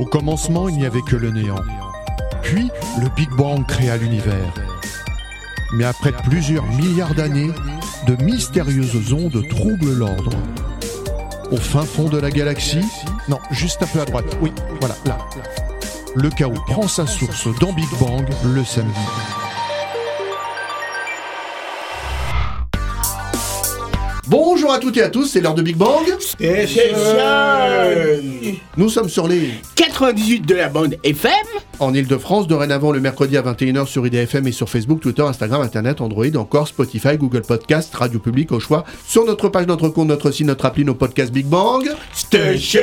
Au commencement, il n'y avait que le néant. Puis, le Big Bang créa l'univers. Mais après plusieurs milliards d'années, de mystérieuses ondes troublent l'ordre. Au fin fond de la galaxie, non, juste un peu à droite, oui, voilà, là. Le chaos prend sa source dans Big Bang le samedi. Bonjour à toutes et à tous, c'est l'heure de Big Bang. Nous sommes sur les 98 de la bande FM. En Ile-de-France, dorénavant le mercredi à 21h sur IDFM et sur Facebook, Twitter, Instagram, Internet, Android, encore Spotify, Google Podcast, Radio Public au choix. Sur notre page, notre compte, notre site, notre appli, nos podcasts Big Bang. Station.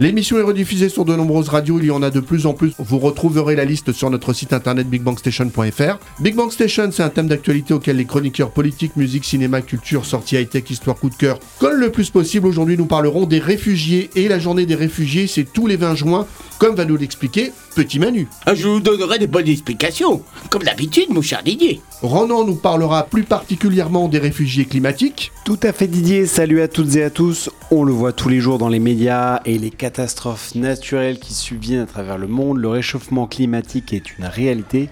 L'émission est rediffusée sur de nombreuses radios, il y en a de plus en plus. Vous retrouverez la liste sur notre site internet bigbangstation.fr. Big Bang Station, c'est un thème d'actualité auquel les chroniqueurs politiques, musique, cinéma, culture, sorties high-tech, histoire, coup de cœur collent le plus possible. Aujourd'hui, nous parlerons des réfugiés et la journée des réfugiés, c'est tous les 20 juin, comme va nous l'expliquer Petit Manu. Ah, Je vous donnerai des bonnes explications, comme d'habitude, mon cher Didier. Ronan nous parlera plus particulièrement des réfugiés climatiques. Tout à fait Didier, salut à toutes et à tous. On le voit tous les jours dans les médias et les catastrophes naturelles qui subviennent à travers le monde. Le réchauffement climatique est une réalité.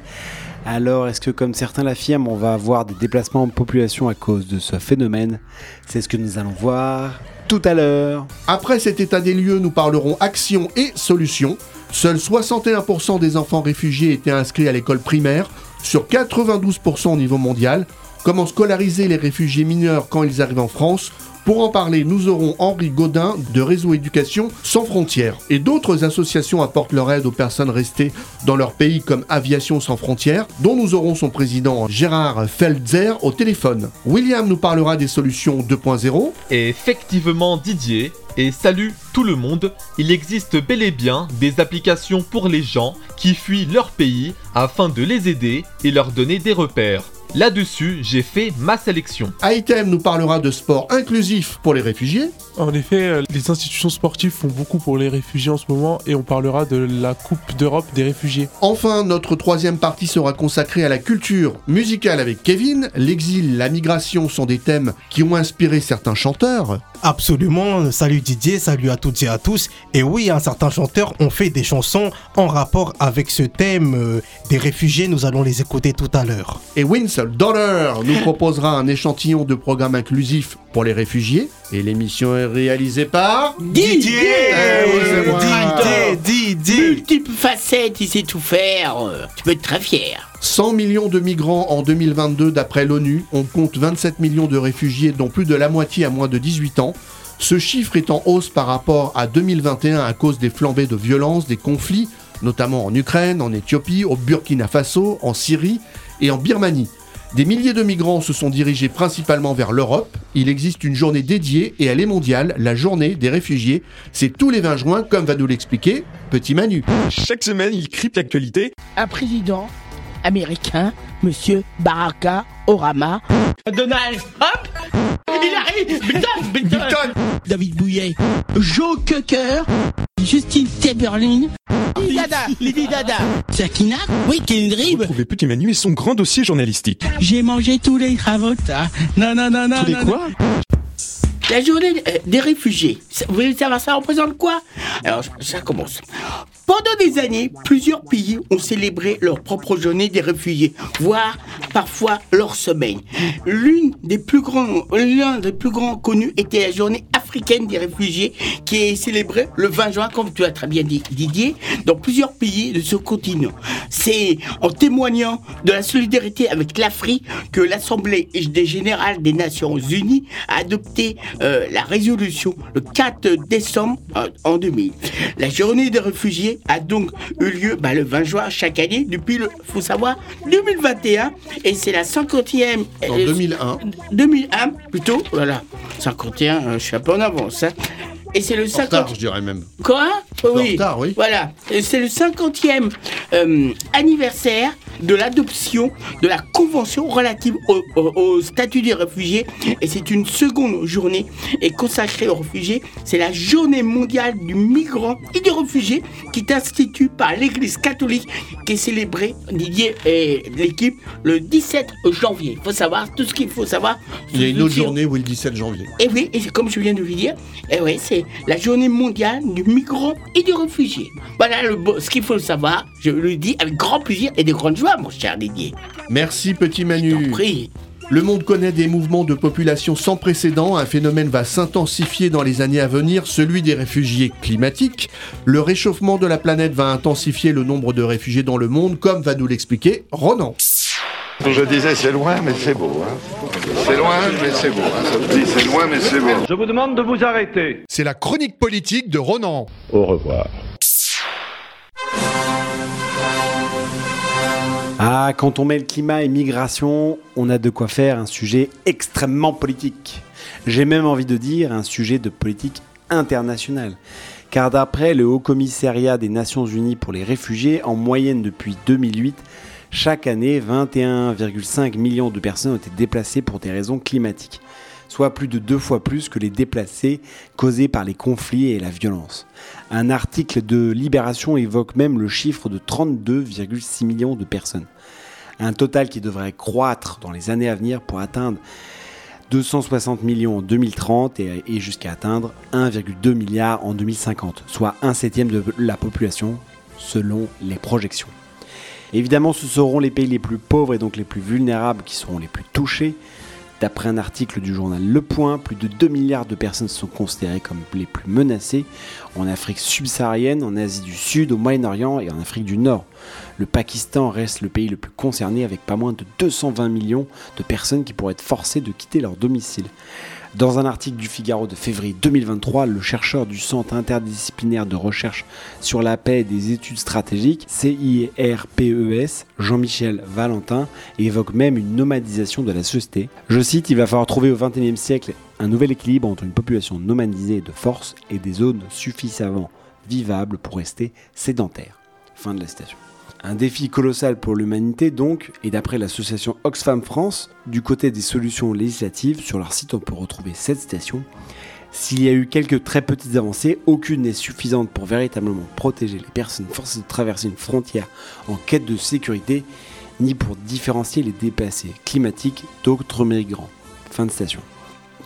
Alors, est-ce que comme certains l'affirment, on va avoir des déplacements de population à cause de ce phénomène? C'est ce que nous allons voir tout à l'heure. Après cet état des lieux, nous parlerons actions et solutions. Seuls 61% des enfants réfugiés étaient inscrits à l'école primaire, sur 92% au niveau mondial. Comment scolariser les réfugiés mineurs quand ils arrivent en France? Pour en parler, nous aurons Henri Godin de Réseau Éducation sans frontières. Et d'autres associations apportent leur aide aux personnes restées dans leur pays comme Aviation sans frontières, dont nous aurons son président Gérard Feldzer au téléphone. William nous parlera des solutions 2.0. Et effectivement Didier, et salut tout le monde, il existe bel et bien des applications pour les gens qui fuient leur pays afin de les aider et leur donner des repères. Là-dessus, j'ai fait ma sélection. Item nous parlera de sport inclusif pour les réfugiés. En effet, euh, les institutions sportives font beaucoup pour les réfugiés en ce moment et on parlera de la Coupe d'Europe des réfugiés. Enfin, notre troisième partie sera consacrée à la culture musicale avec Kevin. L'exil, la migration sont des thèmes qui ont inspiré certains chanteurs. Absolument, salut Didier, salut à toutes et à tous. Et oui, un certain chanteur ont fait des chansons en rapport avec ce thème euh, des réfugiés, nous allons les écouter tout à l'heure. Et Winsel Dollar nous proposera un échantillon de programmes inclusifs pour les réfugiés. Et l'émission est réalisée par... Didier Eh c'est moi. Didier, Didier Multiples facettes, il sait tout faire. Tu peux être très fier. 100 millions de migrants en 2022 d'après l'ONU. On compte 27 millions de réfugiés, dont plus de la moitié à moins de 18 ans. Ce chiffre est en hausse par rapport à 2021 à cause des flambées de violence, des conflits, notamment en Ukraine, en Éthiopie, au Burkina Faso, en Syrie et en Birmanie. Des milliers de migrants se sont dirigés principalement vers l'Europe. Il existe une journée dédiée et elle est mondiale, la journée des réfugiés. C'est tous les 20 juin, comme va nous l'expliquer Petit Manu. Chaque semaine, il crypte l'actualité. Un président américain, monsieur Baraka Orama. Donald arrive Biden, Biden. David Bouillet. Joe Cocker. Justine Timberlin. Lady Dada, Lady Dada. Sakina, oui, Kendrick. Trouvez Petit Manu et son grand dossier journalistique. J'ai mangé tous les travaux. Non, non, non, non. Tous les non, quoi La journée euh, des réfugiés. Vous voulez savoir ça représente quoi? Alors, ça commence. Pendant des années, plusieurs pays ont célébré leur propre journée des réfugiés, voire parfois leur semaine. Des l'un des plus grands connus était la journée africaine des réfugiés, qui est célébrée le 20 juin, comme tu as très bien dit, Didier, dans plusieurs pays de ce continent. C'est en témoignant de la solidarité avec l'Afrique que l'Assemblée des générales des Nations Unies a adopté euh, la résolution le 4 décembre euh, en 2000. La journée des réfugiés a donc eu lieu bah, le 20 juin chaque année depuis le, faut savoir, 2021 et c'est la 50e. En euh, 2001. 2001 plutôt, voilà. 51, euh, je suis un peu en avance. hein. Et c'est le En 50... retard, je dirais même. Quoi Oui. retard, oui. Voilà. Et C'est le 50e euh, anniversaire de l'adoption de la Convention relative au, au- au statut des réfugiés. Et c'est une seconde journée et consacrée aux réfugiés. C'est la journée mondiale du migrant et du réfugié qui est instituée par l'Église catholique qui est célébrée, Didier et l'équipe, le 17 janvier. Il faut savoir tout ce qu'il faut savoir. Il y a une autre journée, oui, le 17 janvier. et oui, et c'est comme je viens de vous dire, et oui, c'est c'est la journée mondiale du migrant et du réfugié. Voilà le ce qu'il faut savoir. Je le dis avec grand plaisir et de grande joie, mon cher Didier. Merci, petit Manu. Prie. Le monde connaît des mouvements de population sans précédent. Un phénomène va s'intensifier dans les années à venir, celui des réfugiés climatiques. Le réchauffement de la planète va intensifier le nombre de réfugiés dans le monde, comme va nous l'expliquer Ronan. Je disais c'est loin mais c'est beau. Hein. C'est loin mais c'est beau. Hein. Ça me dit c'est loin mais c'est beau. Je vous demande de vous arrêter. C'est la chronique politique de Ronan. Au revoir. Ah, quand on met le climat et migration, on a de quoi faire un sujet extrêmement politique. J'ai même envie de dire un sujet de politique internationale. Car d'après le Haut Commissariat des Nations Unies pour les réfugiés, en moyenne depuis 2008, chaque année, 21,5 millions de personnes ont été déplacées pour des raisons climatiques, soit plus de deux fois plus que les déplacés causés par les conflits et la violence. Un article de Libération évoque même le chiffre de 32,6 millions de personnes. Un total qui devrait croître dans les années à venir pour atteindre 260 millions en 2030 et, jusqu'à atteindre 1,2 milliard en 2050, soit un septième de la population selon les projections. Évidemment, ce seront les pays les plus pauvres et donc les plus vulnérables qui seront les plus touchés. D'après un article du journal Le Point, plus de 2 milliards de personnes sont considérées comme les plus menacées en Afrique subsaharienne, en Asie du Sud, au Moyen-Orient et en Afrique du Nord. Le Pakistan reste le pays le plus concerné avec pas moins de 220 millions de personnes qui pourraient être forcées de quitter leur domicile. Dans un article du Figaro de février 2023, le chercheur du Centre interdisciplinaire de recherche sur la paix et des études stratégiques, CIRPES, Jean-Michel Valentin, évoque même une nomadisation de la société. Je cite, il va falloir trouver au XXIe siècle un nouvel équilibre entre une population nomadisée de force et des zones suffisamment vivables pour rester sédentaires. Fin de la citation. Un défi colossal pour l'humanité donc, et d'après l'association Oxfam France, du côté des solutions législatives, sur leur site on peut retrouver cette citation. S'il y a eu quelques très petites avancées, aucune n'est suffisante pour véritablement protéger les personnes forcées de traverser une frontière en quête de sécurité, ni pour différencier les déplacés climatiques d'autres migrants. Fin de citation.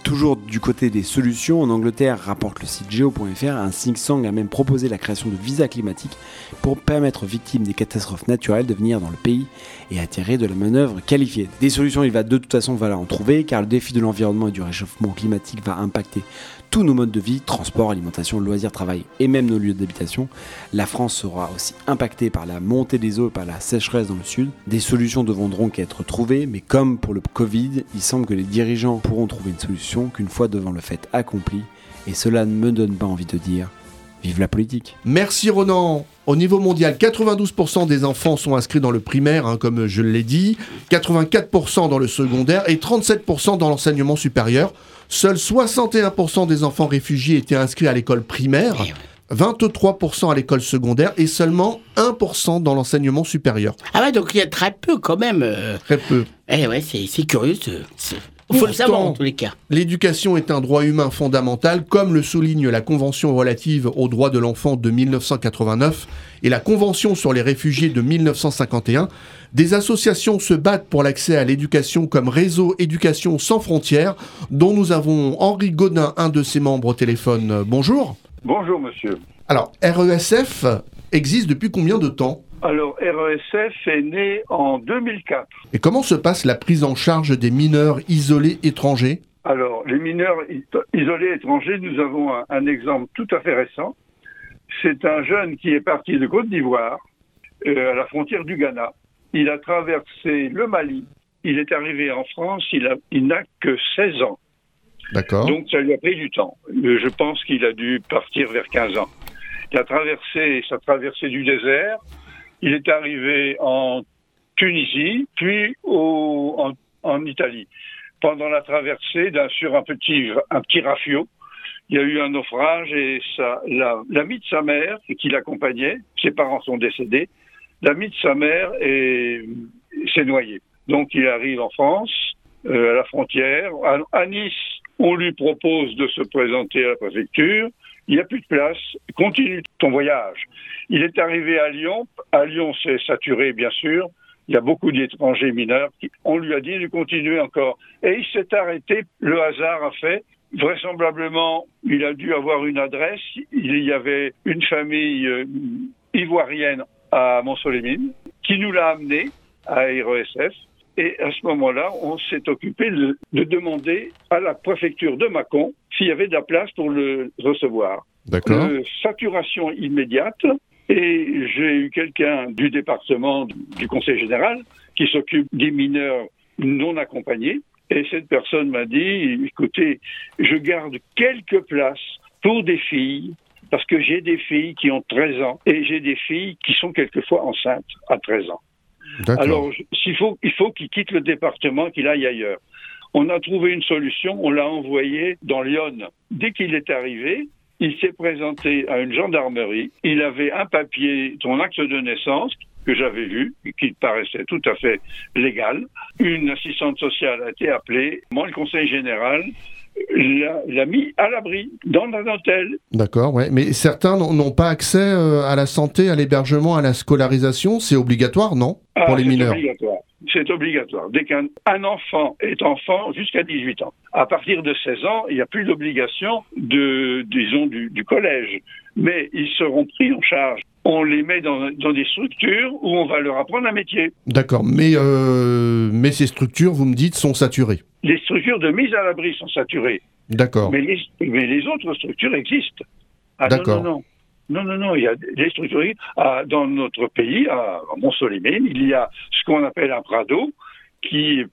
Toujours du côté des solutions, en Angleterre, rapporte le site geo.fr, un think tank a même proposé la création de visas climatiques pour permettre aux victimes des catastrophes naturelles de venir dans le pays et attirer de la manœuvre qualifiée. Des solutions, il va de toute façon en trouver, car le défi de l'environnement et du réchauffement climatique va impacter tous nos modes de vie, transport, alimentation, loisirs, travail et même nos lieux d'habitation. La France sera aussi impactée par la montée des eaux et par la sécheresse dans le sud. Des solutions devront donc être trouvées, mais comme pour le Covid, il semble que les dirigeants pourront trouver une solution qu'une fois devant le fait accompli, et cela ne me donne pas envie de dire Vive la politique. Merci Ronan. Au niveau mondial, 92% des enfants sont inscrits dans le primaire, hein, comme je l'ai dit, 84% dans le secondaire et 37% dans l'enseignement supérieur. Seuls 61% des enfants réfugiés étaient inscrits à l'école primaire. 23% à l'école secondaire et seulement 1% dans l'enseignement supérieur. Ah ouais, donc il y a très peu quand même. euh. Très peu. Eh ouais, c'est c'est curieux. Il faut le savoir en tous les cas. L'éducation est un droit humain fondamental, comme le souligne la Convention relative aux droits de l'enfant de 1989 et la Convention sur les réfugiés de 1951. Des associations se battent pour l'accès à l'éducation comme Réseau Éducation sans frontières, dont nous avons Henri Godin, un de ses membres au téléphone. Bonjour. Bonjour monsieur. Alors, RESF existe depuis combien de temps Alors RESF est né en 2004. Et comment se passe la prise en charge des mineurs isolés étrangers Alors les mineurs isolés étrangers, nous avons un, un, exemple tout à fait récent. C'est un jeune qui est parti de Côte d'Ivoire euh, à la frontière du Ghana. Il a traversé le Mali. Il est arrivé en France. Il, il n'a que 16 ans. D'accord. Donc ça lui a pris du temps. Je pense qu'il a dû partir vers 15 ans. Il a traversé sa traversée du désert. Il est arrivé en Tunisie, puis en, Italie. Pendant la traversée, sur un petit, un rafio, il y a eu un naufrage et l'ami de sa mère qui l'accompagnait, ses parents sont décédés, l'ami de sa mère s'est noyé. Donc il arrive en France, euh, à la frontière. À Nice, on lui propose de se présenter à la préfecture. Il n'y a plus de place. Continue ton voyage. Il est arrivé à Lyon. À Lyon, c'est saturé, bien sûr. Il y a beaucoup d'étrangers mineurs. On lui a dit de continuer encore. Et il s'est arrêté. Le hasard a fait. vraisemblablement, il a dû avoir une adresse. Il y avait une famille euh, ivoirienne à Montsolémine qui nous l'a amené à RESF. Et à ce moment-là, on s'est occupé de, de demander à la préfecture de Mâcon s'il y avait de la place pour le recevoir. D'accord. Euh, saturation immédiate. Et j'ai eu quelqu'un du département du Conseil général qui s'occupe des mineurs non accompagnés. Et cette personne m'a dit, écoutez, je garde quelques places pour des filles, parce que j'ai des filles qui ont 13 ans et j'ai des filles qui sont quelquefois enceintes à 13 ans. Alors, il faut qu'il quitte le département, qu'il aille ailleurs. On a trouvé une solution, on l'a envoyé dans Lyon. Dès qu'il est arrivé, il s'est présenté à une gendarmerie. Il avait un papier, son acte de naissance, que j'avais vu, qui paraissait tout à fait légal. Une assistante sociale a été appelée. Moi, le conseil général l'a mis à l'abri, dans un hôtel. D'accord, ouais. Mais certains n'ont pas accès euh, à la santé, à l'hébergement, à la scolarisation. C'est obligatoire, non? Ah, Pour les c'est mineurs. obligatoire. C'est obligatoire. Dès qu'un un enfant est enfant jusqu'à 18 ans. À partir de 16 ans, il n'y a plus d'obligation de, disons, du, du collège. Mais ils seront pris en charge. On les met dans, dans des structures où on va leur apprendre un métier. D'accord. Mais, euh, mais ces structures, vous me dites, sont saturées. Les structures de mise à l'abri sont saturées. D'accord. Mais les, mais les autres structures existent. Ah, non, D'accord. non, non. Non, non, non, il y a des structures. Ah, dans notre pays, à Montsolimène, il y a ce qu'on appelle un Prado qui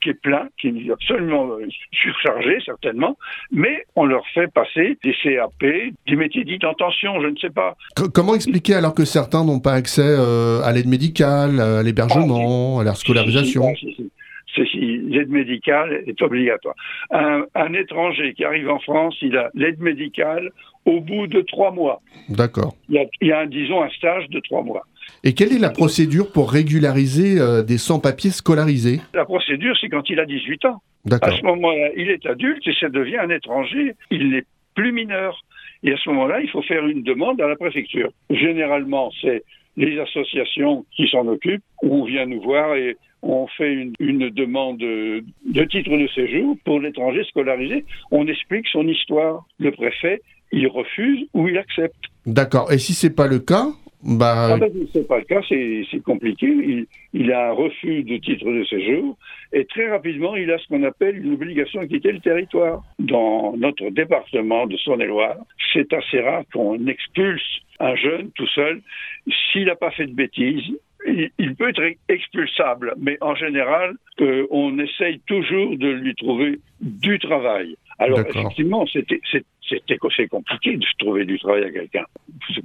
qui est plein, qui est absolument euh, surchargé, certainement, mais on leur fait passer des CAP, des métiers dits en tension, je ne sais pas. Co- comment expliquer alors que certains n'ont pas accès euh, à l'aide médicale, à l'hébergement, à la scolarisation? L'aide médicale est obligatoire. Un, un étranger qui arrive en France, il a l'aide médicale au bout de trois mois. D'accord. Il y a, il y a un, disons, un stage de trois mois. Et quelle est la procédure pour régulariser euh, des sans-papiers scolarisés? La procédure, c'est quand il a 18 ans. À ce moment-là, il est adulte et ça devient un étranger. Il n'est plus mineur. Et à ce moment-là, il faut faire une demande à la préfecture. Généralement, c'est les associations qui s'en occupent. On vient nous voir et on fait une, une demande de, de titre de séjour pour l'étranger scolarisé. On explique son histoire. Le préfet, il refuse ou il accepte. D'accord. Et si c'est pas le cas, bah, Ah ben, c'est pas le cas, c'est compliqué. Il, il a un refus de titre de séjour et très rapidement, il a ce qu'on appelle une obligation de quitter le territoire. Dans notre département de Saône-et-Loire, c'est assez rare qu'on expulse un jeune tout seul s'il n'a pas fait de bêtises. Il, il peut être expulsable, mais en général, euh, on essaye toujours de lui trouver du travail. Alors effectivement, c'était c'est- compliqué de trouver du travail à quelqu'un.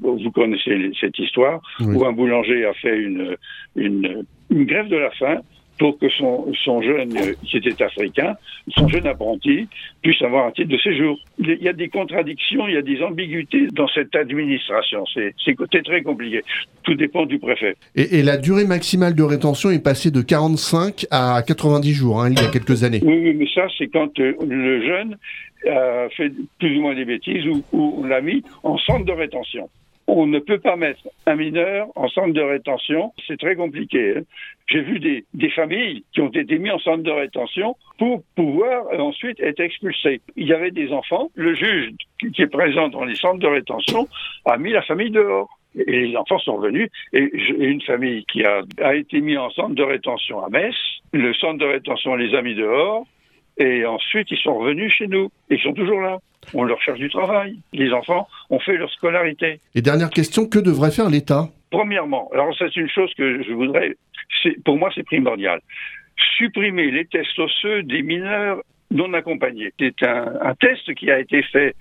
Vous vous connaissez cette histoire Oui. où un boulanger a fait une, une, une grève de la faim pour que son, son jeune, euh, qui était africain, son jeune apprenti, puisse avoir un titre de séjour. Il y a des contradictions, il y a des ambiguïtés dans cette administration. C'est très compliqué. Tout dépend du préfet. et, et la durée maximale de rétention est passée de 45 à 90 jours, hein, il y a quelques années. Oui, oui, mais ça, c'est quand euh, le jeune a fait plus ou moins des bêtises ou, ou on l'a mis en centre de rétention. On ne peut pas mettre un mineur en centre de rétention, c'est très compliqué. hein. J'ai vu des, familles qui ont été mis en centre de rétention pour pouvoir euh, ensuite être expulsés. Il y avait des enfants, le juge qui est présent dans les centres de rétention a mis la famille dehors. Et les enfants sont venus. Et une famille qui a, a été mise en centre de rétention à Metz. Le centre de rétention les a mis dehors. Et ensuite, ils sont revenus chez nous. Ils sont toujours là. On leur cherche du travail. Les enfants ont fait leur scolarité. Et dernière question, que devrait faire l'État? Premièrement, alors c'est une chose que je voudrais, pour moi c'est primordial, supprimer les tests osseux des mineurs non accompagnés. C'est un, un test qui a été fait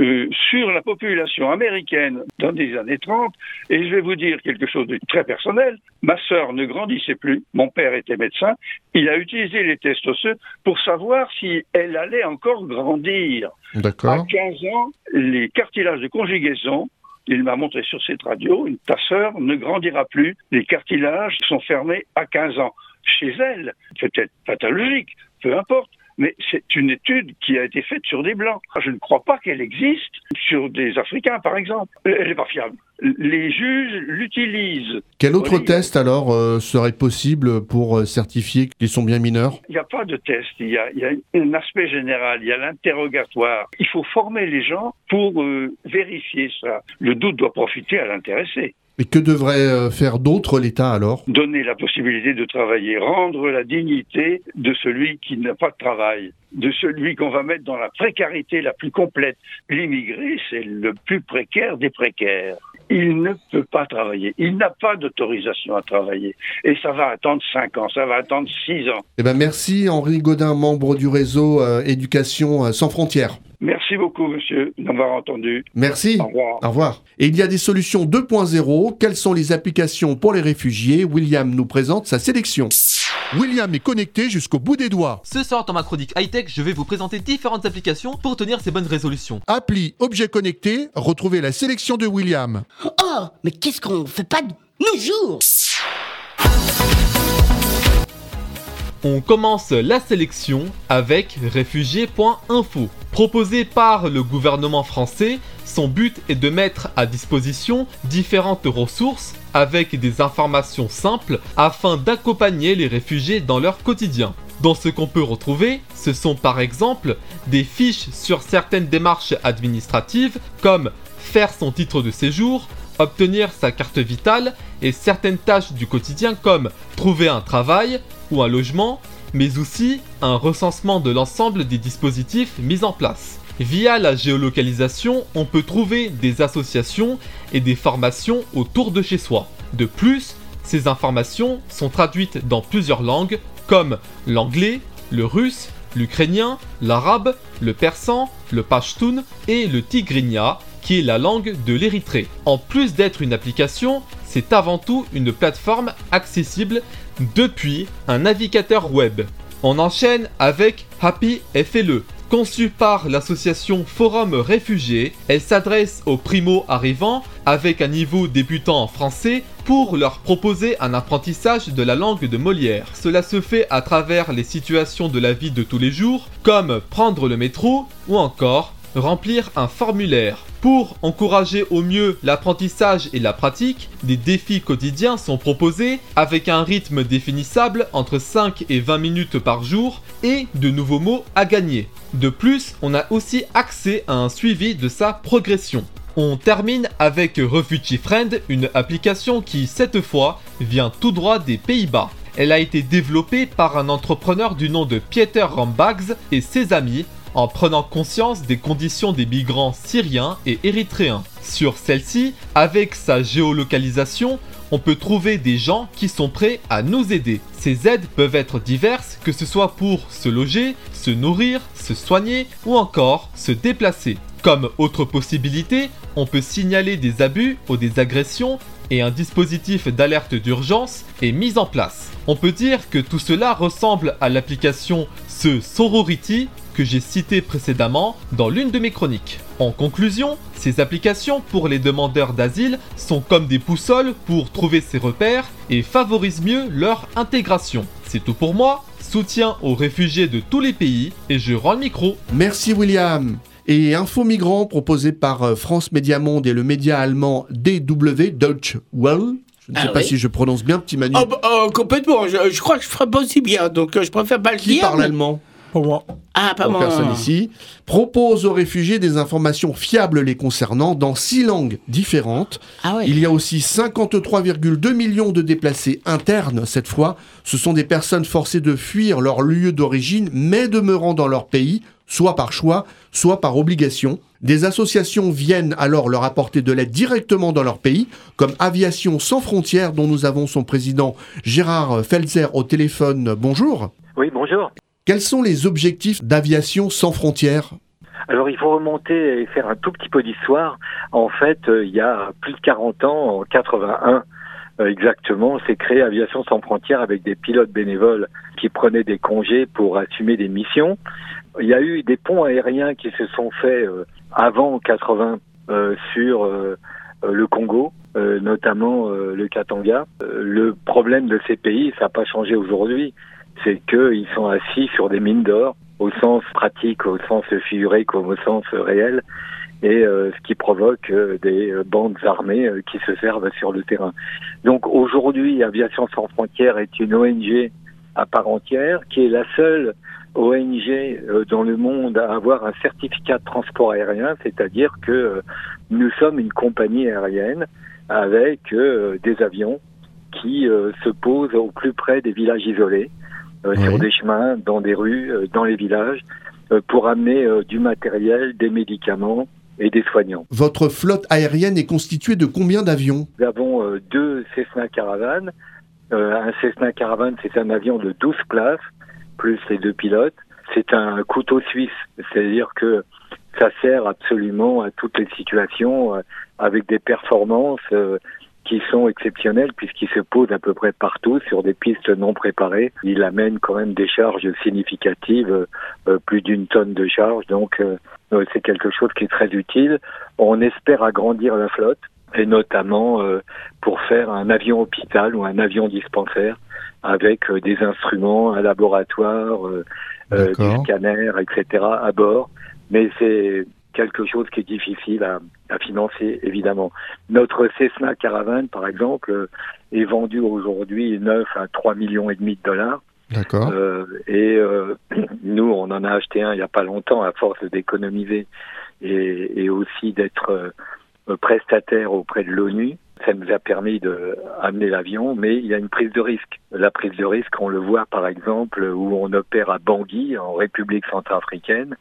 euh, sur la population américaine dans les années 30, et je vais vous dire quelque chose de très personnel. Ma sœur ne grandissait plus, mon père était médecin, il a utilisé les tests osseux pour savoir si elle allait encore grandir. À D'accord. 15 ans, les cartilages de conjugaison, il m'a montré sur cette radio, une- ta sœur ne grandira plus, les cartilages sont fermés à 15 ans. Chez elle, peut-être pathologique, peu importe, mais c'est une étude qui a été faite sur des blancs. Je ne crois pas qu'elle existe sur des Africains, par exemple. Elle n'est pas fiable. Les juges l'utilisent. Quel autre Oui. test alors euh, serait possible pour euh, certifier qu'ils sont bien mineurs? Il n'y a pas de test, il y a, il y a un aspect général, il y a l'interrogatoire. Il faut former les gens pour euh, vérifier ça. Le doute doit profiter à l'intéressé. Et que devrait euh, faire d'autre l'État alors? Donner la possibilité de travailler, rendre la dignité de celui qui n'a pas de travail, de celui qu'on va mettre dans la précarité la plus complète. L'immigré, c'est le plus précaire des précaires. Il ne peut pas travailler, il n'a pas d'autorisation à travailler. Et ça va attendre 5 ans, ça va attendre 6 ans. Eh ben merci Henri Godin, membre du réseau euh, Éducation euh, sans frontières. Merci beaucoup, monsieur, d'avoir entendu. Merci. Au revoir. Au revoir. Et il y a des solutions 2.0. Quelles sont les applications pour les réfugiés William nous présente sa sélection. William est connecté jusqu'au bout des doigts. Ce soir dans ma chronique high-tech, je vais vous présenter différentes applications pour tenir ces bonnes résolutions. Appli objet connecté, retrouvez la sélection de William. Oh, mais qu'est-ce qu'on fait pas de nos jours? On commence la sélection avec réfugiés.info. Proposé par le gouvernement français, son but est de mettre à disposition différentes ressources avec des informations simples afin d'accompagner les réfugiés dans leur quotidien. Dans ce qu'on peut retrouver, ce sont par exemple des fiches sur certaines démarches administratives comme faire son titre de séjour, obtenir sa carte vitale et certaines tâches du quotidien comme trouver un travail ou un logement, mais aussi un recensement de l'ensemble des dispositifs mis en place. Via la géolocalisation, on peut trouver des associations et des formations autour de chez soi. De plus, ces informations sont traduites dans plusieurs langues comme l'anglais, le russe, l'ukrainien, l'arabe, le persan, le pashtun et le tigrinya, qui est la langue de l'Érythrée. En plus d'être une application, c'est avant tout une plateforme accessible depuis un navigateur web. On enchaîne avec Happy FLE. Conçue par l'association Forum Réfugiés, elle s'adresse aux primo-arrivants avec un niveau débutant en français pour leur proposer un apprentissage de la langue de Molière. Cela se fait à travers les situations de la vie de tous les jours, comme prendre le métro ou encore remplir un formulaire. Pour encourager au mieux l'apprentissage et la pratique, des défis quotidiens sont proposés avec un rythme définissable entre 5 et 20 minutes par jour et de nouveaux mots à gagner. De plus, on a aussi accès à un suivi de sa progression. On termine avec Refugee Friend, une application qui, cette fois, vient tout droit des Pays-Bas. Elle a été développée par un entrepreneur du nom de Pieter Rambags et ses amis en prenant conscience des conditions des migrants syriens et érythréens. Sur celle-ci, avec sa géolocalisation, on peut trouver des gens qui sont prêts à nous aider. Ces aides peuvent être diverses, que ce soit pour se loger, se nourrir, se soigner ou encore se déplacer. Comme autre possibilité, on peut signaler des abus ou des agressions et un dispositif d'alerte d'urgence est mis en place. On peut dire que tout cela ressemble à l'application ce Sorority que j'ai cité précédemment dans l'une de mes chroniques. En conclusion, ces applications pour les demandeurs d'asile sont comme des boussoles pour trouver ses repères et favorisent mieux leur intégration. C'est tout pour moi, soutien aux réfugiés de tous les pays et je rends le micro. Merci William. Et Info Migrants proposé par euh, France Média Monde et le média allemand DW Deutsche Welle. Je ne sais Ah pas oui si je prononce bien, petit Manu. Oh, bah, oh, complètement, je, je crois que je ferai pas aussi bien, donc euh, je préfère pas le Qui dire. parle mais- allemand? Pour moi. Ah, pas moi. personne ici, propose aux réfugiés des informations fiables les concernant dans six langues différentes. Ah ouais. Il y a aussi 53,2 millions de déplacés internes cette fois. Ce sont des personnes forcées de fuir leur lieu d'origine mais demeurant dans leur pays, soit par choix, soit par obligation. Des associations viennent alors leur apporter de l'aide directement dans leur pays, comme Aviation sans frontières dont nous avons son président Gérard Felzer au téléphone. Bonjour. Oui, bonjour. Quels sont les objectifs d'Aviation sans frontières Alors, il faut remonter et faire un tout petit peu d'histoire. En fait, euh, il y a plus de 40 ans, en 81 euh, exactement, s'est créé Aviation sans frontières avec des pilotes bénévoles qui prenaient des congés pour assumer des missions. Il y a eu des ponts aériens qui se sont faits euh, avant 80 euh, sur le Congo, notamment le Katanga. Le problème de ces pays, ça n'a pas changé aujourd'hui, c'est qu'ils sont assis sur des mines d'or au sens pratique, au sens figuré comme au sens réel, et euh, ce qui provoque euh, des euh, bandes armées qui se servent sur le terrain. Donc aujourd'hui, Aviation sans frontières est une ONG à part entière, qui est la seule ONG dans le monde à avoir un certificat de transport aérien, c'est-à-dire que nous sommes une compagnie aérienne avec des avions qui se posent au plus près des villages isolés, sur des chemins, dans des rues, dans les villages, pour amener du matériel, des médicaments, et des soignants. Votre flotte aérienne est constituée de combien d'avions? Nous avons euh, deux Cessna Caravan. Euh, un Cessna Caravan, c'est un avion de 12 places, plus les deux pilotes. C'est un couteau suisse, c'est-à-dire que ça sert absolument à toutes les situations, euh, avec des performances qui sont exceptionnels puisqu'ils se posent à peu près partout sur des pistes non préparées. Il amène quand même des charges significatives, euh, plus d'une tonne de charge, donc euh, euh, c'est quelque chose qui est très utile. On espère agrandir la flotte et notamment pour faire un avion hôpital ou un avion dispensaire avec des instruments, un laboratoire, des scanners, etc. à bord. Mais c'est quelque chose qui est difficile à, à, financer, évidemment. Notre Cessna Caravan, par exemple, euh, est vendu aujourd'hui neuf à 3 millions et demi de dollars. D'accord. Euh, et euh, nous, on en a acheté un il n'y a pas longtemps, à force d'économiser et, et, aussi d'être euh, prestataire auprès de l'ONU. Ça nous a permis de amener l'avion, mais il y a une prise de risque. La prise de risque, on le voit par exemple où on opère à Bangui, en République centrafricaine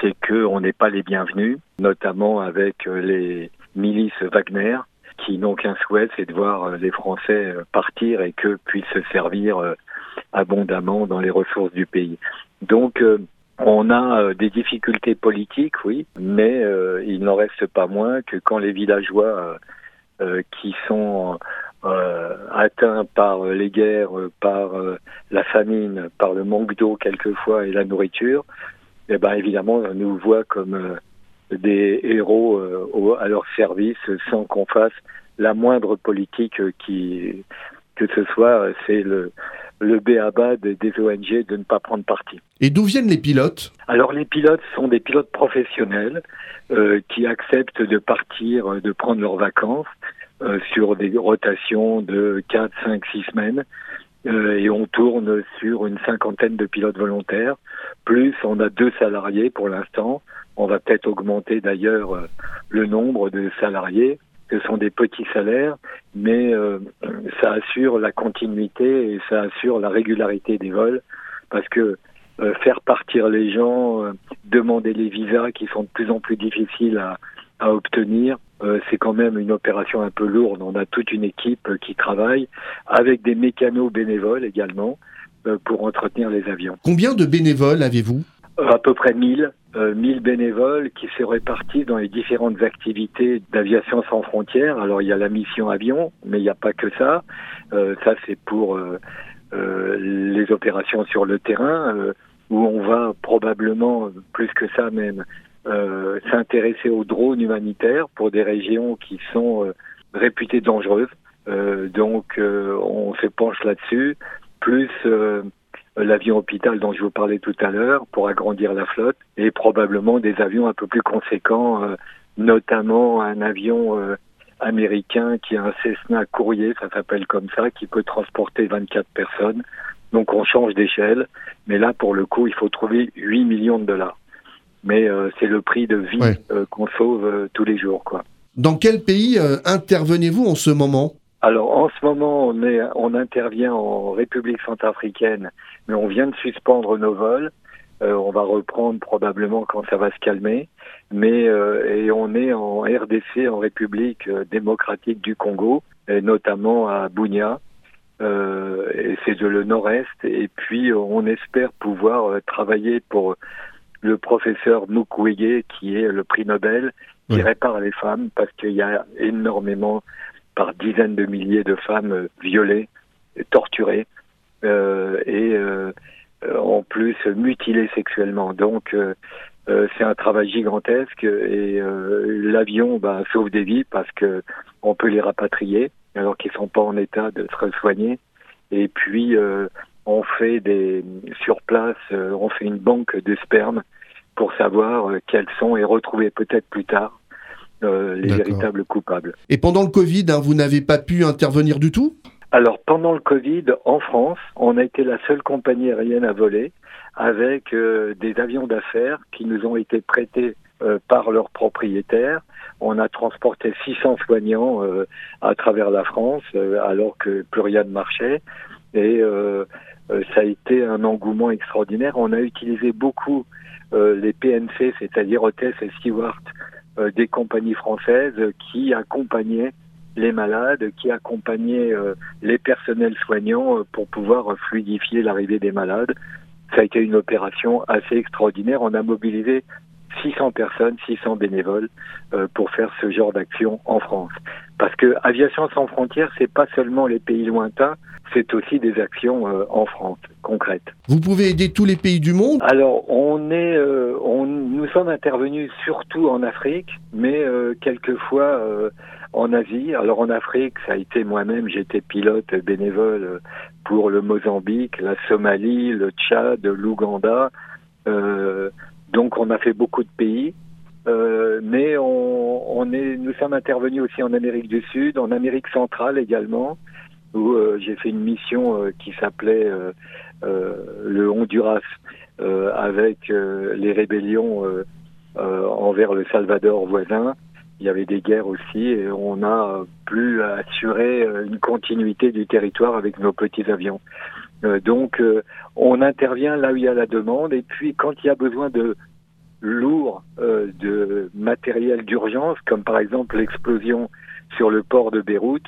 c'est qu'on n'est pas les bienvenus, notamment avec euh, les milices Wagner, qui n'ont qu'un souhait, c'est de voir euh, les Français euh, partir et que puissent se servir abondamment dans les ressources du pays. Donc, on a des difficultés politiques, oui, mais il n'en reste pas moins que quand les villageois qui sont atteints par les guerres, par la famine, par le manque d'eau quelquefois et la nourriture, eh ben évidemment, on nous voit comme euh, des héros euh, à leur service sans qu'on fasse la moindre politique qui que ce soit, c'est le le béaba des, ONG de ne pas prendre parti. Et d'où viennent les pilotes? Alors les pilotes sont des pilotes professionnels euh, qui acceptent de partir, de prendre leurs vacances sur des rotations de 4, 5, 6 semaines euh, et on tourne sur une cinquantaine de pilotes volontaires. Plus, on a deux salariés pour l'instant. On va peut-être augmenter d'ailleurs euh, le nombre de salariés. Ce sont des petits salaires, mais euh, ça assure la continuité et ça assure la régularité des vols, parce que faire partir les gens, demander les visas qui sont de plus en plus difficiles à, à obtenir, euh, c'est quand même une opération un peu lourde. On a toute une équipe qui travaille avec des mécanos bénévoles également euh, pour entretenir les avions. Combien de bénévoles avez-vous? Euh, À peu près 1000. 1000 bénévoles qui se répartissent dans les différentes activités d'aviation sans frontières. Alors il y a la mission avion, mais il n'y a pas que ça. ça c'est pour les opérations sur le terrain, où on va probablement, plus que ça même, euh, s'intéresser aux drones humanitaires pour des régions qui sont euh, réputées dangereuses. Euh, donc on se penche là-dessus, plus l'avion hôpital dont je vous parlais tout à l'heure pour agrandir la flotte et probablement des avions un peu plus conséquents, notamment un avion américain qui a un Cessna courrier, ça s'appelle comme ça, qui peut transporter 24 personnes. Donc on change d'échelle, mais là pour le coup il faut trouver 8 millions de dollars mais euh, c'est le prix de vie euh, qu'on sauve euh, tous les jours. Quoi. Dans quel pays intervenez-vous en ce moment? Alors en ce moment, on, est, on intervient en République centrafricaine, mais on vient de suspendre nos vols. on va reprendre probablement quand ça va se calmer. Mais et on est en RDC, en République démocratique du Congo, et notamment à Bunia. et c'est de le nord-est. Et puis on espère pouvoir travailler pour le professeur Mukwege, qui est le prix Nobel, qui répare les femmes, parce qu'il y a énormément, par dizaines de milliers de femmes euh, violées, torturées, euh, et euh, en plus mutilées sexuellement. Donc c'est un travail gigantesque et l'avion bah, sauve des vies parce que on peut les rapatrier alors qu'ils sont pas en état de se soigner. Et puis on fait des sur place, euh, on fait une banque de sperme pour savoir euh, quels sont et retrouver peut-être plus tard euh, les véritables coupables. Et pendant le Covid, hein, vous n'avez pas pu intervenir du tout? Alors pendant le Covid, en France, on a été la seule compagnie aérienne à voler avec euh, des avions d'affaires qui nous ont été prêtés euh, par leurs propriétaires. On a transporté 600 soignants à travers la France alors que plus rien ne marchait. Et ça a été un engouement extraordinaire. On a utilisé beaucoup euh, les PNC, c'est-à-dire hôtesses et stewards euh, des compagnies françaises euh, qui accompagnaient les malades, qui accompagnaient euh, les personnels soignants euh, pour pouvoir euh, fluidifier l'arrivée des malades. Ça a été une opération assez extraordinaire. On a mobilisé 600 personnes, 600 bénévoles euh, pour faire ce genre d'action en France. Parce que Aviation sans frontières, c'est pas seulement les pays lointains, c'est aussi des actions euh, en France concrètes. Vous pouvez aider tous les pays du monde? Alors, on est, euh, on, nous sommes intervenus surtout en Afrique, mais euh, quelquefois euh, en Asie. Alors en Afrique, ça a été moi-même, j'étais pilote bénévole euh, pour le Mozambique, la Somalie, le Tchad, l'Ouganda. Euh, donc on a fait beaucoup de pays. Euh, mais on, on est, nous sommes intervenus aussi en Amérique du Sud, en Amérique centrale également, où euh, j'ai fait une mission euh, qui s'appelait euh, le Honduras, avec les rébellions envers le Salvador voisin. Il y avait des guerres aussi et on a pu assurer une continuité du territoire avec nos petits avions. Donc on intervient là où il y a la demande et puis quand il y a besoin de lourd euh, de matériel d'urgence, comme par exemple l'explosion sur le port de Beyrouth,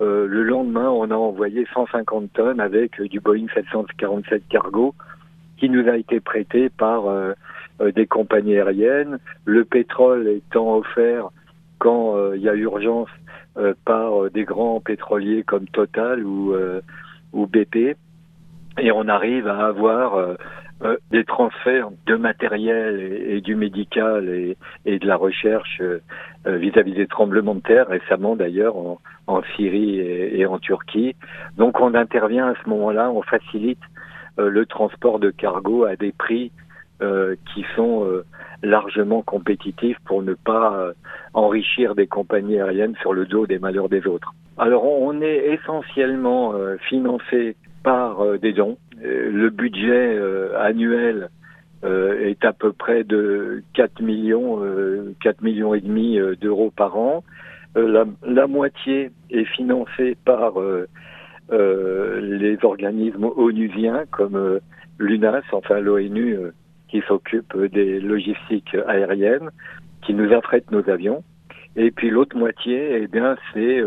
euh, le lendemain on a envoyé 150 tonnes avec euh, du Boeing 747 cargo qui nous a été prêté par euh, euh, des compagnies aériennes, le pétrole étant offert quand euh, il y a urgence par des grands pétroliers comme Total ou, ou BP, et on arrive à avoir euh, des transferts de matériel et, du médical et, de la recherche euh, euh, vis-à-vis des tremblements de terre, récemment d'ailleurs en, Syrie et, en Turquie. Donc on intervient à ce moment-là, on facilite euh, le transport de cargo à des prix euh, qui sont euh, largement compétitifs pour ne pas euh, enrichir des compagnies aériennes sur le dos des malheurs des autres. Alors on est essentiellement financé par des dons. Euh, le budget euh, annuel euh, est à peu près de 4 millions, euh, 4 millions et demi d'euros par an. La, la moitié est financée par euh, euh, les organismes onusiens comme l'UNAS, enfin l'ONU, qui s'occupe des logistiques aériennes, qui nous affrète nos avions. Et puis l'autre moitié, eh bien, c'est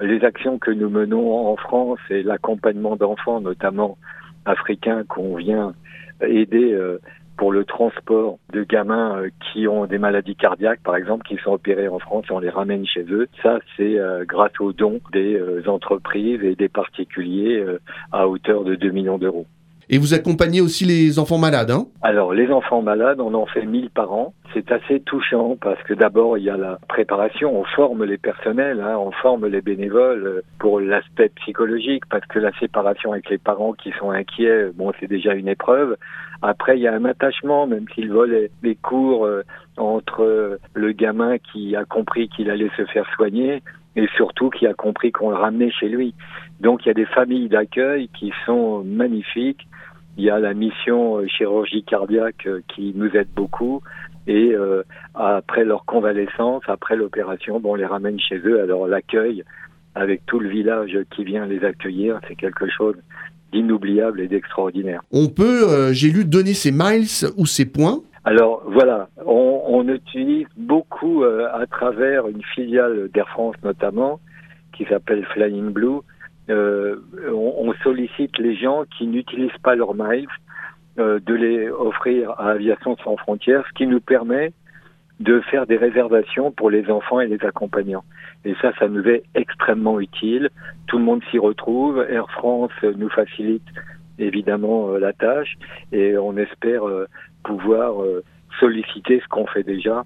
les actions que nous menons en France et l'accompagnement d'enfants, notamment africains, qu'on vient aider euh, pour le transport de gamins euh, qui ont des maladies cardiaques, par exemple, qui sont opérés en France et on les ramène chez eux. Ça, c'est euh, grâce aux dons des entreprises et des particuliers à hauteur de 2 millions d'euros. Et vous accompagnez aussi les enfants malades, hein? Alors, les enfants malades, on en fait 1000 par an. C'est assez touchant parce que d'abord, il y a la préparation. On forme les personnels, hein, on forme les bénévoles pour l'aspect psychologique parce que la séparation avec les parents qui sont inquiets, bon, c'est déjà une épreuve. Après, il y a un attachement, même s'ils volent les, les cours euh, entre euh, le gamin qui a compris qu'il allait se faire soigner et surtout qui a compris qu'on le ramenait chez lui. Donc, il y a des familles d'accueil qui sont magnifiques. Il y a la mission euh, chirurgie cardiaque euh, qui nous aide beaucoup. Et euh, après leur convalescence, après l'opération, bon, on les ramène chez eux. Alors l'accueil, avec tout le village qui vient les accueillir, c'est quelque chose d'inoubliable et d'extraordinaire. On peut, euh, j'ai lu, donner ses miles ou ses points. Alors voilà, on, on utilise beaucoup euh, à travers une filiale d'Air France notamment, qui s'appelle Flying Blue. Euh, on, sollicite les gens qui n'utilisent pas leurs miles euh, de les offrir à Aviation sans frontières, ce qui nous permet de faire des réservations pour les enfants et les accompagnants. Et ça, ça nous est extrêmement utile. Tout le monde s'y retrouve. Air France nous facilite évidemment euh, la tâche et on espère pouvoir solliciter ce qu'on fait déjà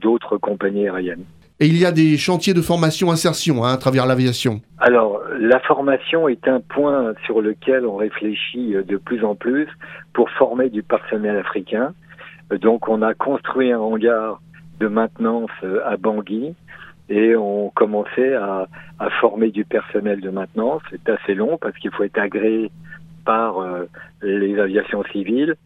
d'autres compagnies aériennes. Et il y a des chantiers de formation insertion hein, à travers l'aviation. Alors, la formation est un point sur lequel on réfléchit euh, de plus en plus pour former du personnel africain. Euh, Donc, on a construit un hangar de maintenance euh, à Bangui et on commençait à, à former du personnel de maintenance. C'est assez long parce qu'il faut être agréé par les aviations civiles.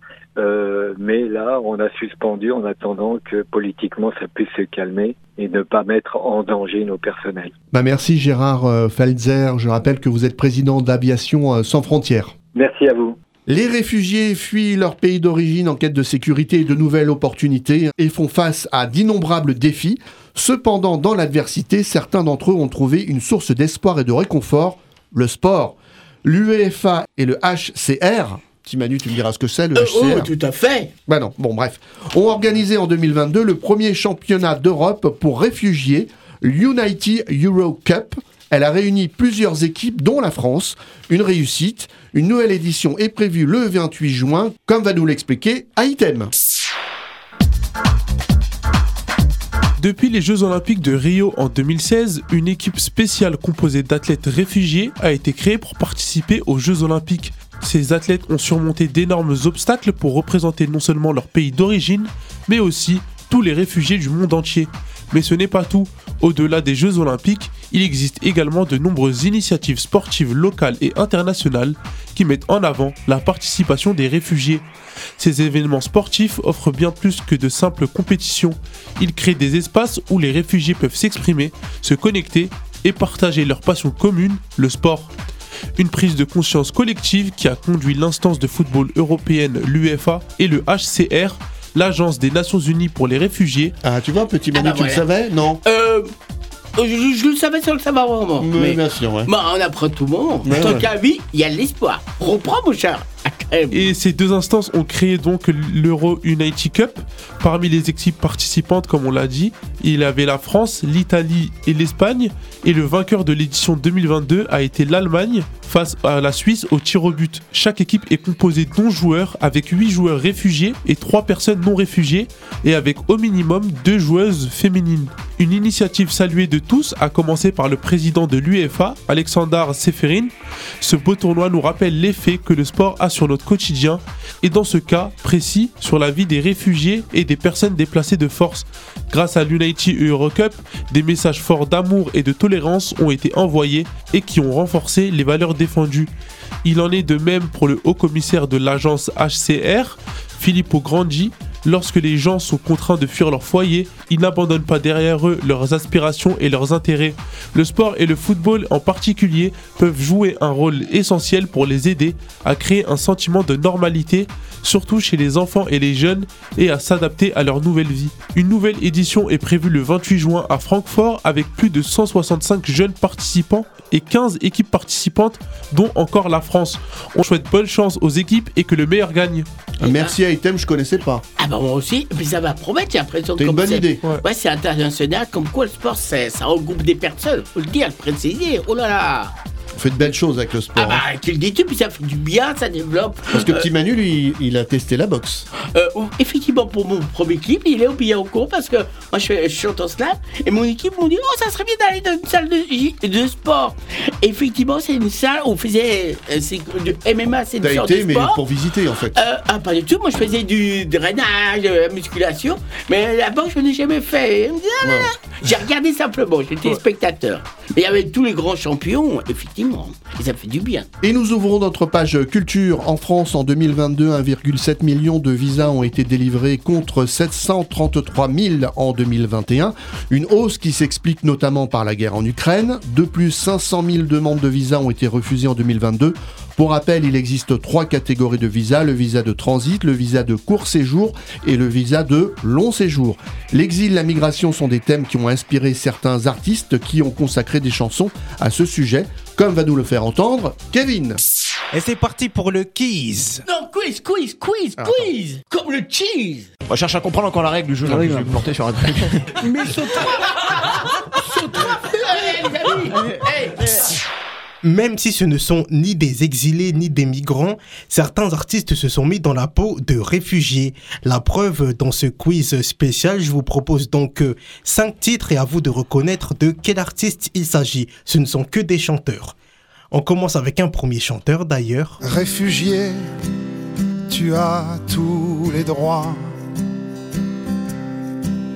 Euh, mais là, on a suspendu en attendant que politiquement ça puisse se calmer et ne pas mettre en danger nos personnels. Bah merci Gérard euh, Felzer. Je rappelle que vous êtes président d'Aviation euh, sans frontières. Merci à vous. Les réfugiés fuient leur pays d'origine en quête de sécurité et de nouvelles opportunités et font face à d'innombrables défis. Cependant, dans l'adversité, certains d'entre eux ont trouvé une source d'espoir et de réconfort, le sport. L'UEFA et le HCR, Petit Manu, tu me diras ce que c'est, le Euh, HCR oh, tout à fait. Bah non, bon bref. Ont organisé en 2022 le premier championnat d'Europe pour réfugiés, l'Unity Euro Cup. Elle a réuni plusieurs équipes, dont la France. Une réussite. Une nouvelle édition est prévue le 28 juin, comme va nous l'expliquer Item. Depuis les Jeux Olympiques de Rio en 2016, une équipe spéciale composée d'athlètes réfugiés a été créée pour participer aux Jeux Olympiques. Ces athlètes ont surmonté d'énormes obstacles pour représenter non seulement leur pays d'origine, mais aussi tous les réfugiés du monde entier. Mais ce n'est pas tout. Au-delà des Jeux Olympiques, il existe également de nombreuses initiatives sportives locales et internationales qui mettent en avant la participation des réfugiés. Ces événements sportifs offrent bien plus que de simples compétitions. Ils créent des espaces où les réfugiés peuvent s'exprimer, se connecter et partager leur passion commune, le sport. Une prise de conscience collective qui a conduit l'instance de football européenne, l'UEFA, et le HCR, l'Agence des Nations Unies pour les réfugiés. Ah, tu vois, petit Manu, Ah bah tu le savais Non Euh, je, je le savais sans le savoir vraiment. Mais mais bien sûr, ouais. bah, on apprend tout le monde. Ouais, Tant ouais. qu'à vie, il y a de l'espoir. Reprends, mon cher. Et ces deux instances ont créé donc l'Euro Unity Cup. Parmi les équipes participantes, comme on l'a dit, il y avait la France, l'Italie et l'Espagne. Et le vainqueur de l'édition 2022 a été l'Allemagne face à la Suisse au tir au but. Chaque équipe est composée d'11 joueurs avec 8 joueurs réfugiés et 3 personnes non réfugiées et avec au minimum 2 joueuses féminines. Une initiative saluée de tous, à commencer par le président de l'UEFA, Alexander Seferin. Ce beau tournoi nous rappelle l'effet que le sport a sur notre quotidien et dans ce cas précis sur la vie des réfugiés et des personnes déplacées de force. Grâce à l'Unity Eurocup, des messages forts d'amour et de tolérance ont été envoyés et qui ont renforcé les valeurs défendues. Il en est de même pour le haut commissaire de l'agence HCR, Filippo Grandi. Lorsque les gens sont contraints de fuir leur foyer, ils n'abandonnent pas derrière eux leurs aspirations et leurs intérêts. Le sport et le football en particulier peuvent jouer un rôle essentiel pour les aider à créer un sentiment de normalité, surtout chez les enfants et les jeunes, et à s'adapter à leur nouvelle vie. Une nouvelle édition est prévue le 28 juin à Francfort avec plus de 165 jeunes participants et 15 équipes participantes, dont encore la France. On souhaite bonne chance aux équipes et que le meilleur gagne. Merci Item, je connaissais pas. Ah bah moi aussi, et puis ça va promettre, j'ai l'impression T'as une comme bonne c'est- idée. Ouais, c'est international, comme quoi le sport, c'est- ça regroupe des personnes, faut le dire, le préciser, oh là là On fait de belles choses avec le sport. Ah hein. bah, tu le dis-tu, puis ça fait du bien, ça développe. Parce que petit Manu, lui, il a testé la boxe. Euh, effectivement, pour mon premier clip, il est au cours parce que moi je, fais, je chante en slam et mon équipe m'ont dit Oh, ça serait bien d'aller dans une salle de, sport. Effectivement, c'est une salle où on faisait euh, du MMA, c'est une T'as sorte été, de mais sport. pour visiter en fait. Euh, ah, pas du tout. Moi, je faisais du drainage, de la musculation. Mais la boxe, je n'ai jamais fait. Ah. J'ai regardé simplement, j'étais spectateur. Mais il y avait tous les grands champions, effectivement. Et. Et nous ouvrons notre page culture. En France, en 2022, 1,7 million de visas ont été délivrés contre 733 000 en 2021. Une hausse qui s'explique notamment par la guerre en Ukraine. De plus, 500 000 demandes de visas ont été refusées en 2022. Pour rappel, il existe trois catégories de visas, le visa de transit, le visa de court séjour et le visa de long séjour. L'exil, la migration sont des thèmes qui ont inspiré certains artistes qui ont consacré des chansons à ce sujet, comme va nous le faire entendre Kevin. Et c'est parti pour le quiz. Non, quiz, quiz, quiz, quiz Comme le cheese On cherche à comprendre encore la règle du jeu. là, je vais me planter sur un truc. Mais saute Saute Allez, les amis Hey. Même si ce ne sont ni des exilés ni des migrants, certains artistes se sont mis dans la peau de réfugiés. La preuve dans ce quiz spécial, je vous propose donc 5 titres et à vous de reconnaître de quel artiste il s'agit. Ce ne sont que des chanteurs. On commence avec un premier chanteur d'ailleurs. Réfugié, tu as tous les droits.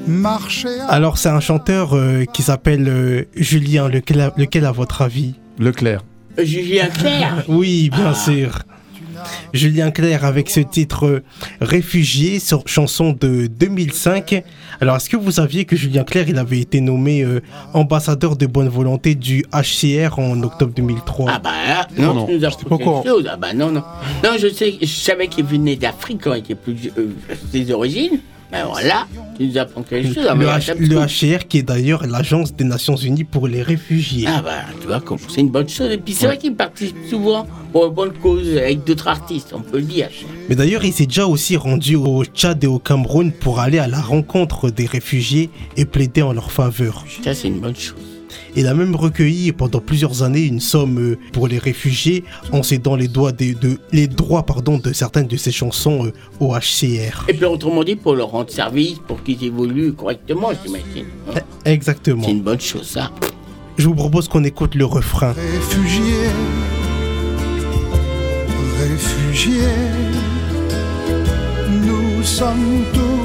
Marcher. à- Alors c'est un chanteur euh, qui s'appelle euh, Julien, lequel, lequel à votre avis? Leclerc. Julien Clerc Oui, bien sûr. Julien Clerc avec ce titre euh, Réfugié, sur chanson de 2005. Alors, est-ce que vous saviez que Julien Clerc, il avait été nommé euh, ambassadeur de bonne volonté du HCR en octobre 2003 Ah bah là, non, Non, tu nous non, courant. chose. Ah bah non, non. Non, je sais, je savais qu'il venait d'Afrique quand il était plus euh, ses origines. Alors là, tu nous apprends quelque chose. Le, H- le HCR qui est d'ailleurs l'agence des Nations Unies pour les réfugiés. Ah bah, tu vois, c'est une bonne chose. Et puis c'est vrai qu'il participe souvent pour une bonne cause avec d'autres artistes, on peut le dire. Mais d'ailleurs, il s'est déjà aussi rendu au Tchad et au Cameroun pour aller à la rencontre des réfugiés et plaider en leur faveur. Ça, c'est une bonne chose. Il a même recueilli pendant plusieurs années une somme euh, pour les réfugiés en cédant les, doigts des- de, les droits pardon, de certaines de ses chansons euh, au HCR. Et puis autrement dit, pour leur rendre service, pour qu'ils évoluent correctement, j'imagine. hein. Exactement. C'est une bonne chose, ça. Je vous propose qu'on écoute le refrain. Réfugié, réfugié, nous sommes tous,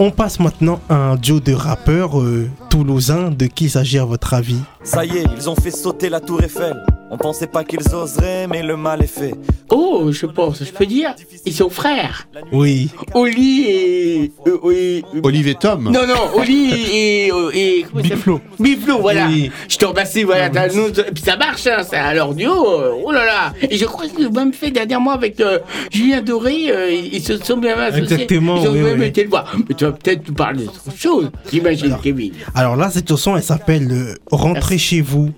On passe maintenant à un duo de rappeurs euh, toulousains. De qui s'agit à votre avis? Ça y est, ils ont fait sauter la tour Eiffel. On pensait pas qu'ils oseraient, mais le mal est fait. Oh, je pense, je peux dire, ils sont frères. Oui. Oli et. euh, et- Olive et Tom. Non, non, Oli et. euh, et comment Big ça Flo. s'appelle Big Flo, voilà. Oui. Je te remercie, voilà. puis ça marche, hein, ça. Alors, duo, euh, oh là là. Et je crois qu'ils ont même fait dernièrement avec euh, Julien Doré, euh, ils, se sont bien associés. Exactement, Ils ont oui, même oui. été le voir. Mais tu vas peut-être nous parler d'autre chose, j'imagine, Kevin. Alors là, cette chanson, elle s'appelle euh, Rentrez chez vous.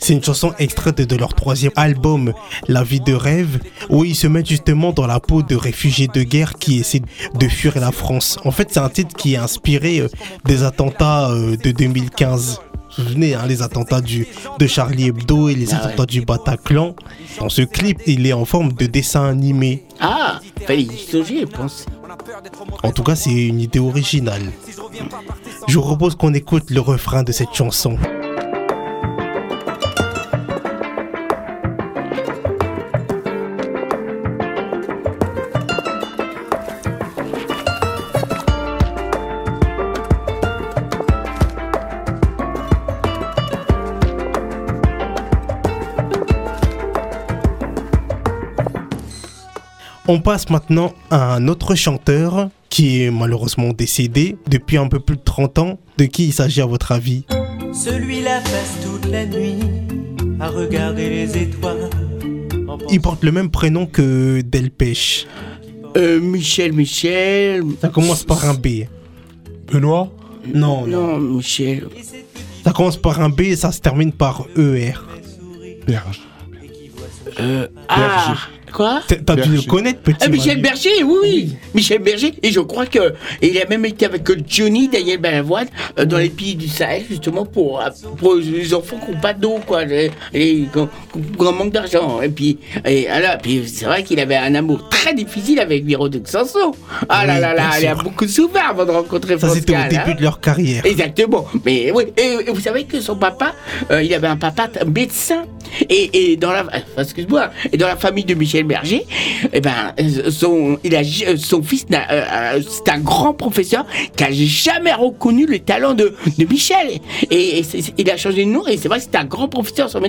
C'est une chanson extraite de leur troisième album, La vie de rêve, où ils se mettent justement dans la peau de réfugiés de guerre qui essaient de fuir la France. En fait, c'est un titre qui est inspiré euh, des attentats euh, de 2015. Vous vous souvenez, hein, les attentats du, de Charlie Hebdo et les Ah ouais. attentats du Bataclan. Dans ce clip, il est en forme de dessin animé. Ah, fallait y pense. En tout cas, c'est une idée originale. Je vous propose qu'on écoute le refrain de cette chanson. On passe maintenant à un autre chanteur qui est malheureusement décédé depuis un peu plus de 30 ans. De qui il s'agit à votre avis? Celui-là passe toute la nuit à regarder les étoiles. Il porte le même prénom que Delpech. Euh, Michel, Michel. Ça commence par un B. Benoît? Non, Non, Michel. Ça commence par un B et ça se termine par ER. Berge. Euh, ah, quoi T'as dû le connaître, petit. Ah, Michel. Berger, oui, oui. Michel Berger, et je crois que il a même été avec Johnny Daniel Balavoine euh, dans les pays du Sahel, justement pour, euh, pour les enfants qui n'ont pas d'eau, quoi, et, et qui ont qui ont un manque d'argent. Et puis, et, alors, puis c'est vrai qu'il avait un amour très difficile avec Véronique Sanson. Ah là Oui, là là, il a beaucoup souffert avant de rencontrer Ça, c'était au hein. début de leur carrière. Exactement. Mais oui, et, et vous savez que son papa, euh, il avait un papa médecin. Et, et dans la, excuse-moi, et dans la famille de Michel Berger, eh ben, son, il a, son fils, euh, euh, c'est un grand professeur qui a jamais reconnu le talent de, de Michel. Et, il a changé de nom et c'est vrai que c'est un grand professeur. Son.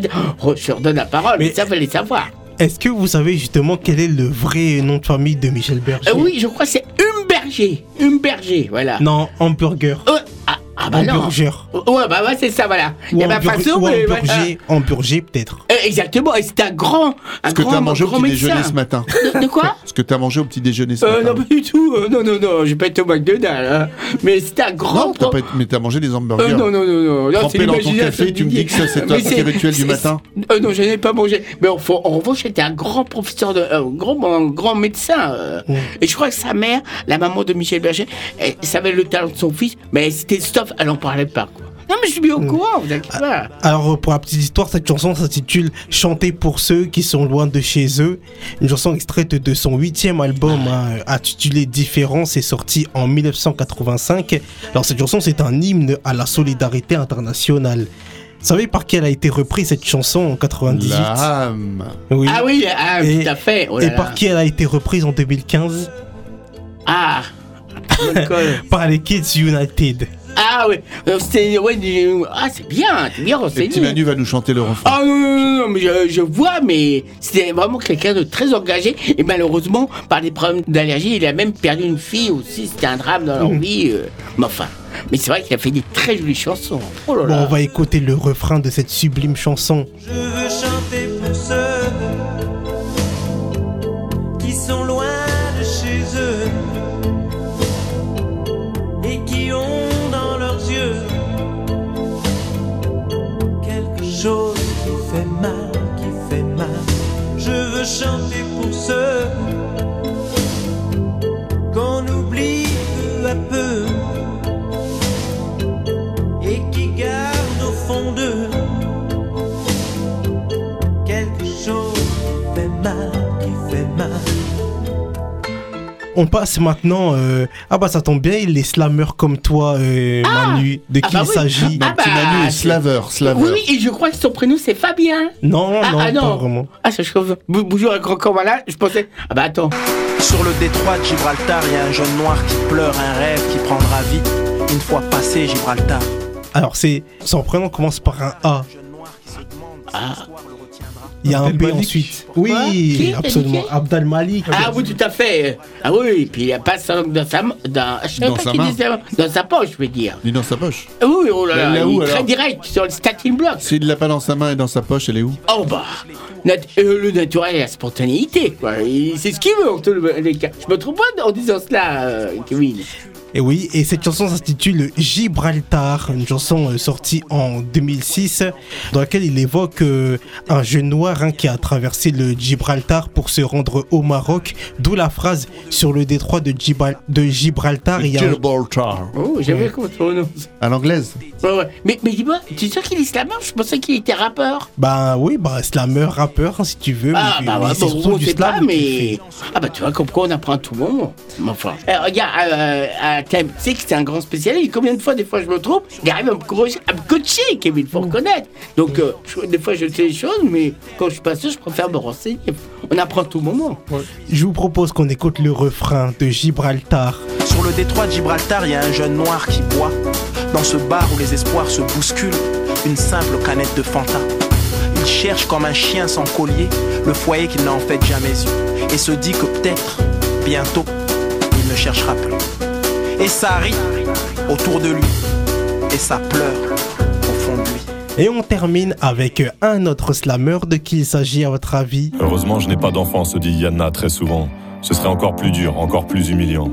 Oh, je leur donne la parole, mais, Mais- ça fallait savoir. Est-ce que vous savez justement quel est le vrai nom de famille de Michel Berger? Euh, oui, je crois que c'est Humberger. Humberger, voilà. Non, hamburger. Euh, ah, Ah bah non. Hamburger. Ouais, bah ouais, c'est ça, voilà. Il y Ou a ma hamburger, façon, ou mais. hamburger, hamburger peut-être. Euh, Exactement, et c'est un grand. Un Ce que grand, t'as mangé au petit déjeuner ce matin. De, de quoi Ce que t'as mangé au petit déjeuner ce euh, matin. Non, pas du tout. euh, non, non, non, j'ai pas été au McDonald's. hein. Mais c'était un grand. Non, t'as pas été- mais t'as mangé des hamburgers. Euh, non, non, non, non. non Trempé c'est dans ton café, tu me dis que ça, c'est ton Mais petit rituel du c'est- matin Euh, non, je n'ai pas mangé. Mais en, en revanche, c'était un grand professeur, de, euh, grand, un grand médecin. euh. Et je crois que sa mère, la maman de Michel Berger, elle savait le talent de son fils, mais c'était stop, elle n'en parlait pas. Quoi. Non, mais je suis bien au courant, vous inquiétez pas. Alors, euh, pour la petite histoire, cette chanson s'intitule Chanter pour ceux qui sont loin de chez eux. Une chanson extraite de son huitième album hein, intitulé Différence et sorti en 1985. Alors, cette chanson, c'est un hymne à la solidarité internationale. Vous savez par qui elle a été reprise cette chanson en 98 L'âme. Oui. Ah oui, ah, Et- tout à fait. Oh là Et là. par qui elle a été reprise en 2015 Ah. Par les Kids United. Ah oui, euh, c'était ouais, ah c'est bien, c'est bien Et renseigné. petit Manu va nous chanter le refrain. Ah non, non, non, mais je, je vois, mais c'était vraiment quelqu'un de très engagé. Et malheureusement, par des problèmes d'allergie, il a même perdu une fille aussi. C'était un drame dans leur Mhm. vie. euh, mais enfin, mais c'est vrai qu'il a fait des très jolies chansons. Oh là Bon, là. on va écouter le refrain de cette sublime chanson. Je veux chanter chanter pour ceux On passe maintenant. euh, Ah bah ça tombe bien, il est slammer comme toi, euh, Manu. De Ah qui bah il oui. s'agit Ah bah, Manu est slaveur, slaveur. Oui, oui, et je crois que son prénom c'est Fabien. Non, Ah, non, ah, pas non. vraiment. Ah, ça je Bonjour, un grand corps malade. Je pensais. Ah bah attends. Sur le détroit de Gibraltar, il y a un jeune noir qui pleure un rêve qui prendra vie une fois passé Gibraltar. Alors c'est son prénom commence par un A. Ah. Il y a un B ensuite. Oui, absolument. dit qui Abdel Malik. Ah oui, tout à fait. Ah oui, puis il a pas sa langue dans sa, dans, Dans sa main. dans sa poche, je veux dire. Il est dans sa poche. Ah oui, oh là là, il est très direct sur le starting block. S'il l'a pas dans sa main et dans sa poche, elle est où? Oh bah, nat- euh, le naturel et la spontanéité, quoi. C'est ce qu'il veut, en tous les cas. Je me trompe pas en disant cela, euh, Kevin. Et oui, et cette chanson s'intitule Gibraltar, une chanson euh, sortie en 2006, dans laquelle il évoque euh, un jeune noir hein, qui a traversé le Gibraltar pour se rendre au Maroc, d'où la phrase sur le détroit de, Gibral- de Gibraltar. Il y a Gibraltar. Oh, j'avais comment tu prononces. À l'anglaise. Ouais, ouais. Mais, mais dis-moi, tu es sûr qu'il est slammer? Je pensais qu'il était rappeur. Bah oui, bah slammer, rappeur, hein, si tu veux. Ah mais, bah bon, surtout on du sait slam pas, mais... Ah bah tu vois, comme quoi on apprend tout le monde. Mais enfin, euh, regarde, euh, euh, tu sais que c'est un grand spécialiste. Combien de fois, des fois, je me trompe, il arrive à me, co- à me coacher, Kevin, faut reconnaître. Donc, euh, je- des fois, je sais les choses, mais quand je suis pas sûr, je préfère me renseigner. On apprend tout moment. Je vous propose qu'on écoute le refrain de Gibraltar. Sur le détroit de Gibraltar, il y a un jeune noir qui boit. Dans ce bar où les espoirs se bousculent, une simple canette de Fanta. Il cherche comme un chien sans collier le foyer qu'il n'a en fait jamais eu. Et se dit que peut-être, bientôt, il ne cherchera plus. Et ça rit autour de lui. Et ça pleure Et on termine avec un autre slammer de qui il s'agit à votre avis? Heureusement, je n'ai pas d'enfant, se dit Yana très souvent. Ce serait encore plus dur, encore plus humiliant.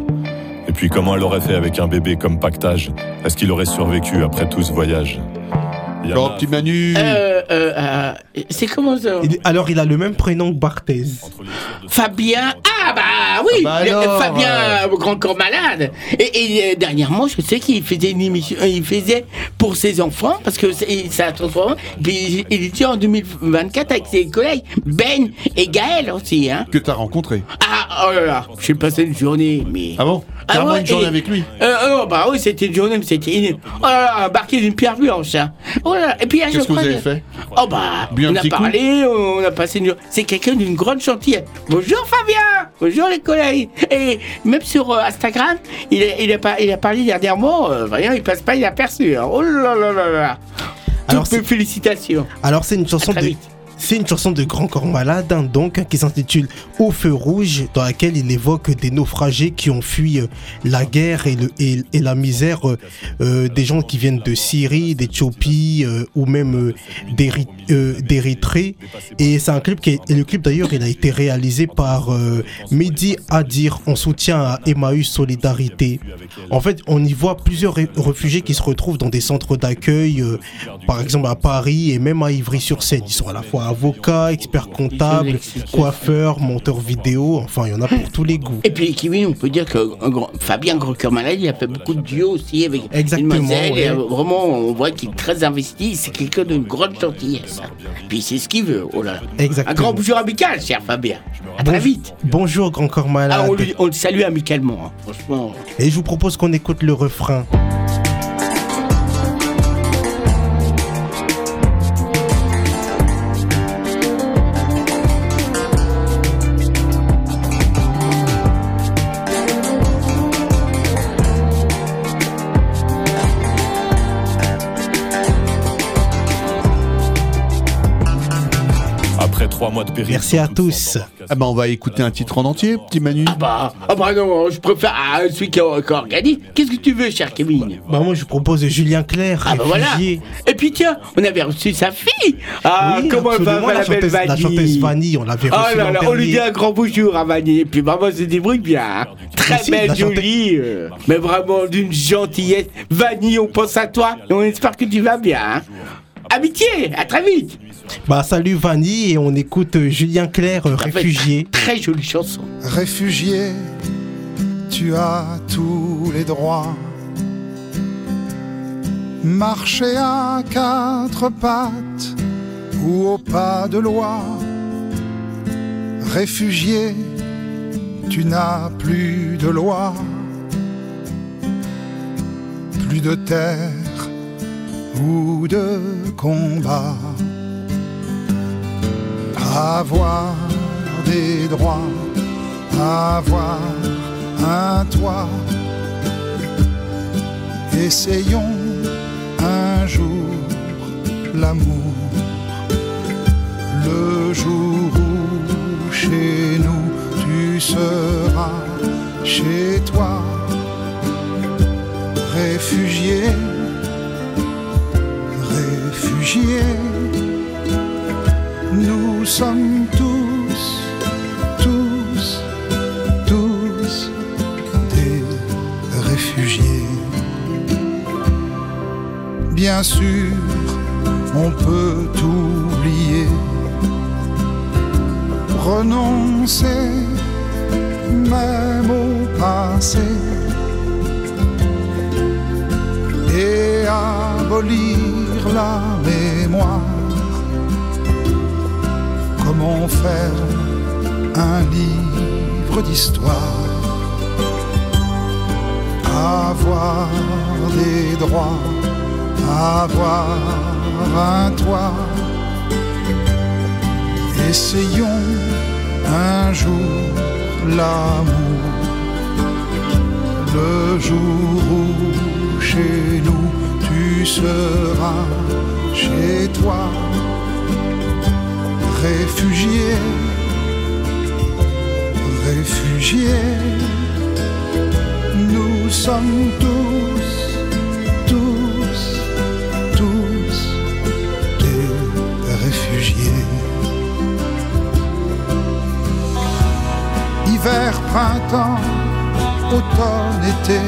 Et puis, comment elle aurait fait avec un bébé comme pactage? Est-ce qu'il aurait survécu après tout ce voyage? Oh, petit Manu. Euh, euh, euh, c'est comment ça Il- Alors il a le même prénom que Barthez. Fabien. Ah bah oui, Ah bah le- alors, Fabien, euh. euh, grand corps malade. Et, et, euh, dernièrement, je sais qu'il faisait une émission, euh, il faisait pour ses enfants parce que c'est- ça a transformé. Puis il était en 2024 avec ses collègues Ben et Gaël aussi, hein. Que t'as rencontré. Ah oh là là, j'ai passé une journée, mais. Ah bon Carrément ouais, une journée et- avec lui. Euh, oh, bah oui, c'était une journée, mais c'était une... Oh là là, embarqué d'une pierre blanche, hein. Oh là et puis Qu'est-ce que vous avez fait Oh bah, Bu un on a coup parlé, on a passé une... C'est quelqu'un d'une grande gentillesse. Bonjour Fabien Bonjour les collègues Et même sur euh, Instagram, il a, il, a, pas- il a parlé dernièrement, euh, voyons, il passe pas inaperçu. Hein. Oh là là là là Alors, Toutes mes félicitations. Alors c'est une chanson de vite. C'est une chanson de Grand Corps Malade, hein, donc, qui s'intitule Au feu rouge, dans laquelle il évoque des naufragés qui ont fui euh, la guerre et, la misère, euh, euh, des gens qui viennent de Syrie, d'Éthiopie ou même d'Éry- d'Érythrée. Et c'est un clip qui, est- et le clip d'ailleurs, il a été réalisé par Mehdi Adir en soutien à Emmaüs Solidarité. En fait, on y voit plusieurs ré- réfugiés qui se retrouvent dans des centres d'accueil, par exemple à Paris et même à Ivry-sur-Seine. Ils sont à la fois avocats, experts comptables, coiffeurs, monteurs vidéo, enfin, il y en a pour tous les goûts. Et puis Kevin, on peut dire que un grand- Fabien Malade, il a fait beaucoup de duos aussi avec Exactement, Mademoiselle. ouais. et, euh, vraiment, on voit qu'il est très investi. C'est quelqu'un d'une grande gentillesse. Puis c'est ce qu'il veut. Oh là là. Exactement. Un grand bonjour amical, cher Fabien. À très vite. Bonjour, Grand Corps Malade. Ah, on, lui- on le salue amicalement. hein. Franchement. Et je vous propose qu'on écoute le refrain. Trois mois de péril. Merci à tous. Ah bah on va écouter un titre en entier, petit Manu. Ah bah, ah bah non, je préfère ah, celui qui, qui organise. Qu'est-ce que tu veux, cher Kevin Bah moi je propose Julien Clerc, Ah bah voilà. Et puis tiens, on avait reçu sa fille. Ah, Oui, comment elle va, la la belle chanteuse- la Vanille chanteuse Vanille, on l'avait Oh reçue là l'an là, on lui dit un grand bonjour à Vanille. Et puis maman se débrouille bien. hein. Très belle, la jolie. euh, mais vraiment d'une gentillesse. Vanille, on pense à toi et on espère que tu vas bien. hein. Amitié, à très vite. Bah salut Vanille et on écoute euh, Julien Clerc, euh, réfugié. Très jolie chanson. Réfugié, tu as tous les droits. Marcher à quatre pattes ou au pas de loi. Réfugié, tu n'as plus de loi, plus de terre ou de combat. Avoir des droits, avoir un toit. Essayons un jour l'amour, le jour où chez nous tu seras chez toi, réfugié, réfugié. Nous sommes tous, tous, tous des réfugiés. Bien sûr, on peut oublier, renoncer même au passé et abolir la mémoire. Comment faire un livre d'histoire. Avoir des droits, avoir un toit. Essayons un jour l'amour, le jour où chez nous tu seras chez toi réfugié, réfugié, nous sommes tous, tous, tous des réfugiés. Hiver, printemps, automne, été,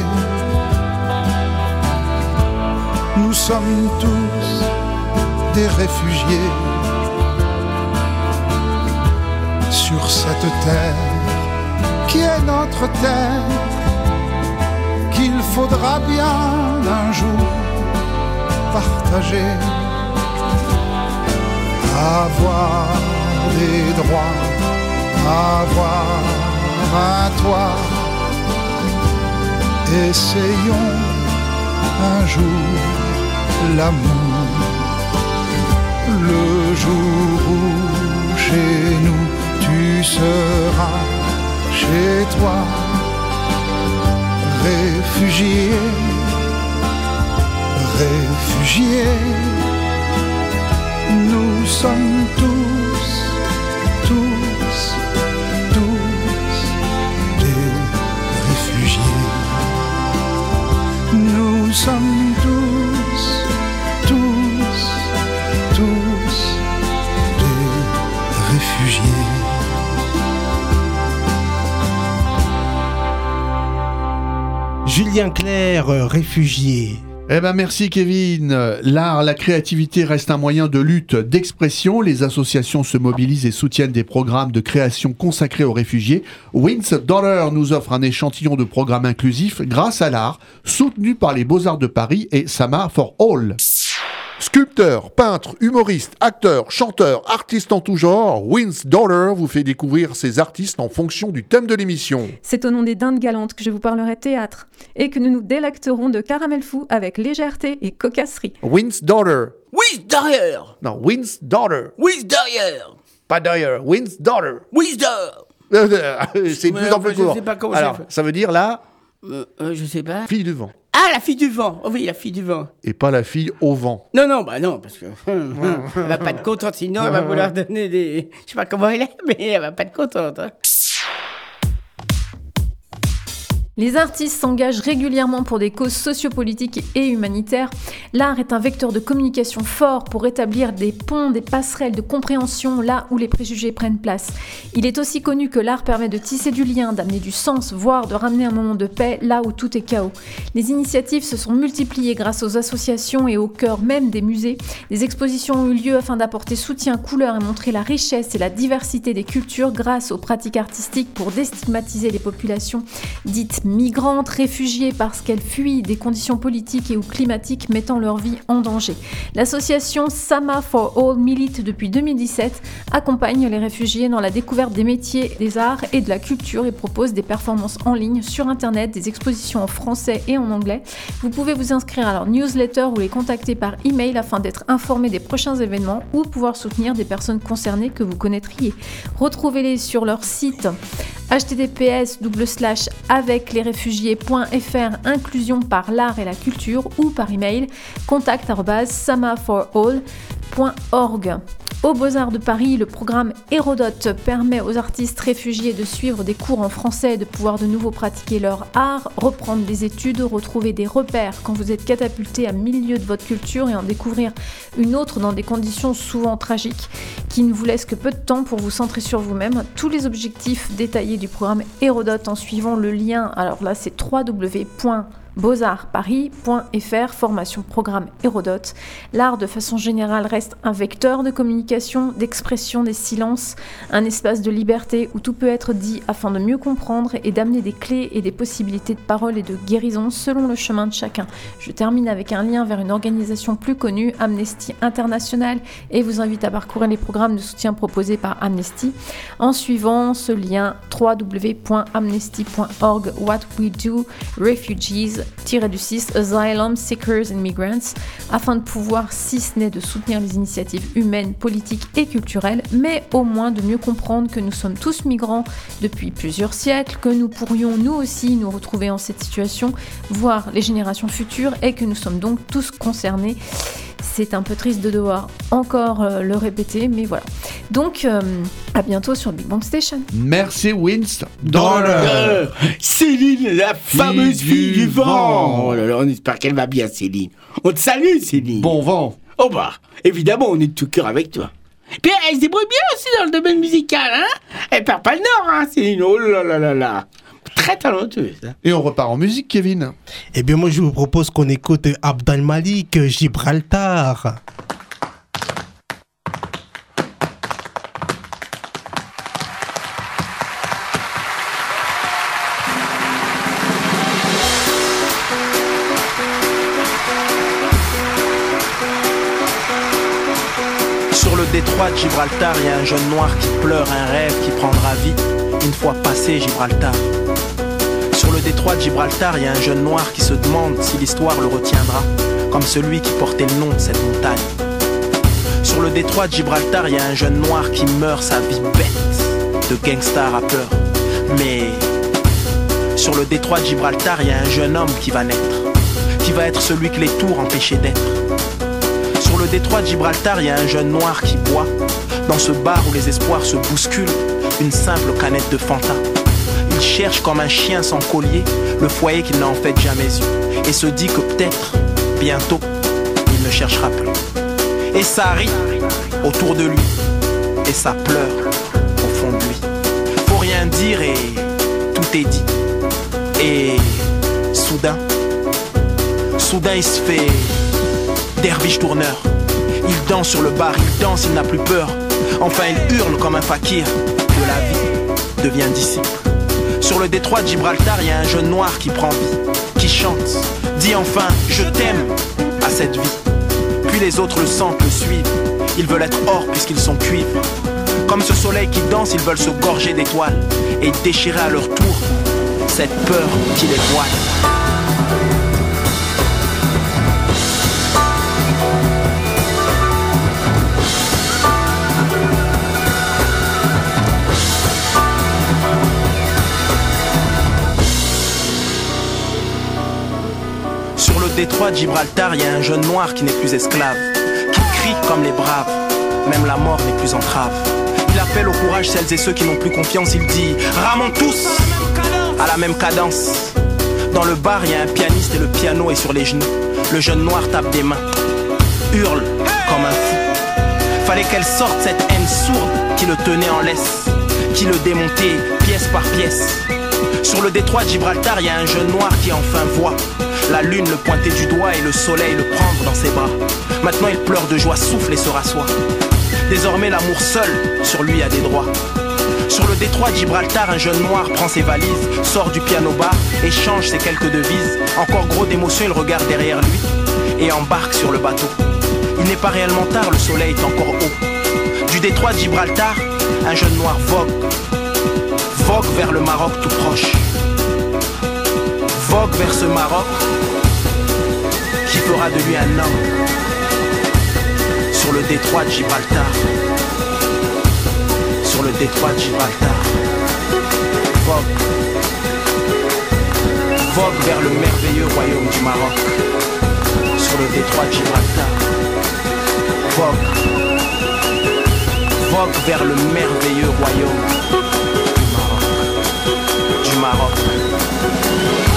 nous sommes tous des réfugiés sur cette terre qui est notre terre qu'il faudra bien un jour partager. Avoir des droits, avoir un toit. Essayons un jour l'amour, le jour où chez nous tu seras chez toi, réfugié, réfugié. Nous sommes tous Julien Clerc, euh, réfugié. Eh ben merci Kevin. L'art, la créativité reste un moyen de lutte, d'expression. Les associations se mobilisent et soutiennent des programmes de création consacrés aux réfugiés. Wins Dollar nous offre un échantillon de programmes inclusifs grâce à l'art, soutenu par les Beaux-Arts de Paris et Sama for All. Sculpteur, peintre, humoriste, acteur, chanteur, artiste en tout genre, Wins Dollar vous fait découvrir ces artistes en fonction du thème de l'émission. C'est au nom des dindes galantes que je vous parlerai théâtre et que nous nous délecterons de caramel fou avec légèreté et cocasserie. Wins Dollar. Oui, derrière Non, Wins Dollar. Oui, derrière Pas Dollar, Wins Dollar. Oui, derrière C'est de plus en plus je court. sais pas comment Alors, ça veut dire là, Euh, euh, Je sais pas. fille du vent. Ah, la fille du vent Oh Oui, la fille du vent. Et pas la fille au vent. Non, non, bah non, parce que hum, hum, elle va pas être contente, sinon elle va vouloir donner des... Je sais pas comment elle est, mais elle va pas être contente. hein. Les artistes s'engagent régulièrement pour des causes sociopolitiques et humanitaires. L'art est un vecteur de communication fort pour établir des ponts, des passerelles de compréhension là où les préjugés prennent place. Il est aussi connu que l'art permet de tisser du lien, d'amener du sens, voire de ramener un moment de paix là où tout est chaos. Les initiatives se sont multipliées grâce aux associations et au cœur même des musées. Des expositions ont eu lieu afin d'apporter soutien, couleur et montrer la richesse et la diversité des cultures grâce aux pratiques artistiques pour déstigmatiser les populations dites migrantes, réfugiées parce qu'elles fuient des conditions politiques et ou climatiques mettant leur vie en danger. L'association Sama for All milite depuis 2017, accompagne les réfugiés dans la découverte des métiers, des arts et de la culture et propose des performances en ligne sur internet, des expositions en français et en anglais. Vous pouvez vous inscrire à leur newsletter ou les contacter par email afin d'être informé des prochains événements ou pouvoir soutenir des personnes concernées que vous connaîtriez. Retrouvez-les sur leur site https avec les réfugiés.fr inclusion par l'art et la culture ou par email contact samaforall.org. Au Beaux-Arts de Paris, le programme Hérodote permet aux artistes réfugiés de suivre des cours en français, de pouvoir de nouveau pratiquer leur art, reprendre des études, retrouver des repères quand vous êtes catapulté à milieu de votre culture et en découvrir une autre dans des conditions souvent tragiques qui ne vous laissent que peu de temps pour vous centrer sur vous-même. Tous les objectifs détaillés du programme Hérodote en suivant le lien, alors là c'est www beauxartsparis.fr, formation programme Hérodote. L'art de façon générale reste un vecteur de communication, d'expression des silences, un espace de liberté où tout peut être dit afin de mieux comprendre et d'amener des clés et des possibilités de parole et de guérison selon le chemin de chacun. Je termine avec un lien vers une organisation plus connue, Amnesty International, et vous invite à parcourir les programmes de soutien proposés par Amnesty en suivant ce lien www.amnesty.org What We Do Refugees du 6 Asylum Seekers and Migrants afin de pouvoir, si ce n'est de soutenir les initiatives humaines, politiques et culturelles, mais au moins de mieux comprendre que nous sommes tous migrants depuis plusieurs siècles, que nous pourrions nous aussi nous retrouver en cette situation, voire les générations futures, et que nous sommes donc tous concernés. C'est un peu triste de devoir encore euh, le répéter, mais voilà. Donc, euh, à bientôt sur Big Bang Station. Merci Wins Euh, Céline, la fameuse fille du vent. vent. Oh là là, on espère qu'elle va bien, Céline. On te salue, Céline. Bon vent. Oh bah, évidemment, on est de tout cœur avec toi. Puis elle se débrouille bien aussi dans le domaine musical, hein? Elle perd pas le nord, hein, Céline. Oh là là là là. Très talentueuse. Et on repart en musique, Kevin. Eh bien, moi, je vous propose qu'on écoute Abdel Malik, Gibraltar. Sur le détroit de Gibraltar, il y a un jeune noir qui pleure un rêve qui prendra vie une fois passé Gibraltar. Sur le détroit de Gibraltar, il y a un jeune noir qui se demande si l'histoire le retiendra, comme celui qui portait le nom de cette montagne. Sur le détroit de Gibraltar, il y a un jeune noir qui meurt sa vie bête de gangsta rappeur. Mais sur le détroit de Gibraltar, il y a un jeune homme qui va naître, qui va être celui que les tours empêchaient d'être. Sur le détroit de Gibraltar, il y a un jeune noir qui boit. Dans ce bar où les espoirs se bousculent, une simple canette de Fanta. Cherche comme un chien sans collier le foyer qu'il n'a en fait jamais eu. Et se dit que peut-être, bientôt, il ne cherchera plus. Et ça rit autour de lui. Et ça pleure dire et tout est dit. Et soudain, soudain il se fait derviche tourneur. Il danse sur le bar, il danse, il n'a plus peur. Enfin il hurle comme un fakir de la vie, devient disciple. Sur le détroit de Gibraltar, il y a un jeune noir qui prend vie, qui chante, dit enfin je t'aime à cette vie. Puis les autres le sentent, le suivent. Ils veulent être or puisqu'ils sont cuivres. Comme ce soleil qui danse, ils veulent se gorger d'étoiles et déchirer à leur tour cette peur qui les voile. Détroit de Gibraltar, y a un jeune noir qui n'est plus esclave, qui crie comme les braves, même la mort n'est plus entrave. Il appelle au courage celles et ceux qui n'ont plus confiance, il dit Ramons tous à la même cadence. Dans le bar, y a un pianiste et le piano est sur les genoux. Le jeune noir tape des mains, hurle comme un fou. Fallait qu'elle sorte cette haine sourde qui le tenait en laisse, qui le démontait pièce par pièce. Sur le détroit de Gibraltar, y a un jeune noir qui enfin voit la lune le pointer du doigt et le soleil le prendre dans ses bras. Maintenant il pleure de joie, souffle et se rassoit. Désormais l'amour seul sur lui a des droits. Sur le détroit de Gibraltar, un jeune noir prend ses valises, sort du piano bar, échange ses quelques devises. Encore gros d'émotion, il regarde derrière lui et embarque sur le bateau. Il n'est pas réellement tard, le soleil est encore haut. Du détroit de Gibraltar, un jeune noir vogue, vogue vers le Maroc tout proche. Vers ce Maroc qui fera de lui un homme sur le détroit de Gibraltar. Sur le détroit de Gibraltar. Vogue. Vogue vers le merveilleux royaume du Maroc. Sur le détroit de Gibraltar. Vogue. Vogue vers le merveilleux royaume du Maroc. Du Maroc.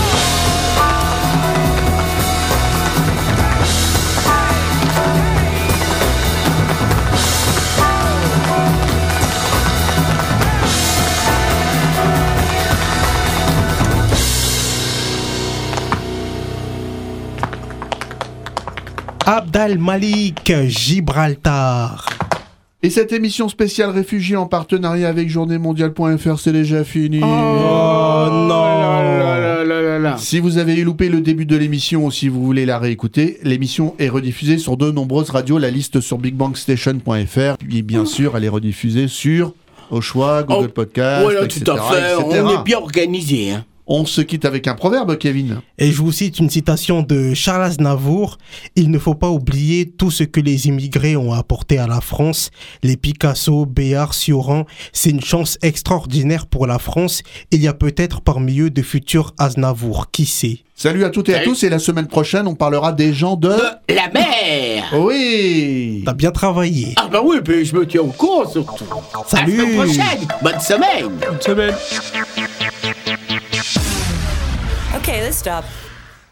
Abdal Malik, Gibraltar. Et cette émission spéciale réfugiés en partenariat avec journéemondiale.fr, c'est déjà fini. Oh non Si vous avez loupé le début de l'émission ou si vous voulez la réécouter, l'émission est rediffusée sur de nombreuses radios, la liste sur bigbangstation.fr. Puis bien sûr, elle est rediffusée sur au choix, Google Podcast, Voilà, etc., tout à fait. etc.. On est bien organisé. Hein. On se quitte avec un proverbe, Kevin. Et je vous cite une citation de Charles Aznavour. Il ne faut pas oublier tout ce que les immigrés ont apporté à la France. Les Picasso, Béard, Sioran, c'est une chance extraordinaire pour la France. Il y a peut-être parmi eux de futurs Aznavour. Qui sait Salut à toutes et à Salut. tous, et la semaine prochaine, on parlera des gens de... La mer Oui T'as bien travaillé. Ah bah oui, puis je me tiens au courant surtout. Salut. À la semaine prochaine. Bonne semaine. Bonne semaine. Okay, let's stop.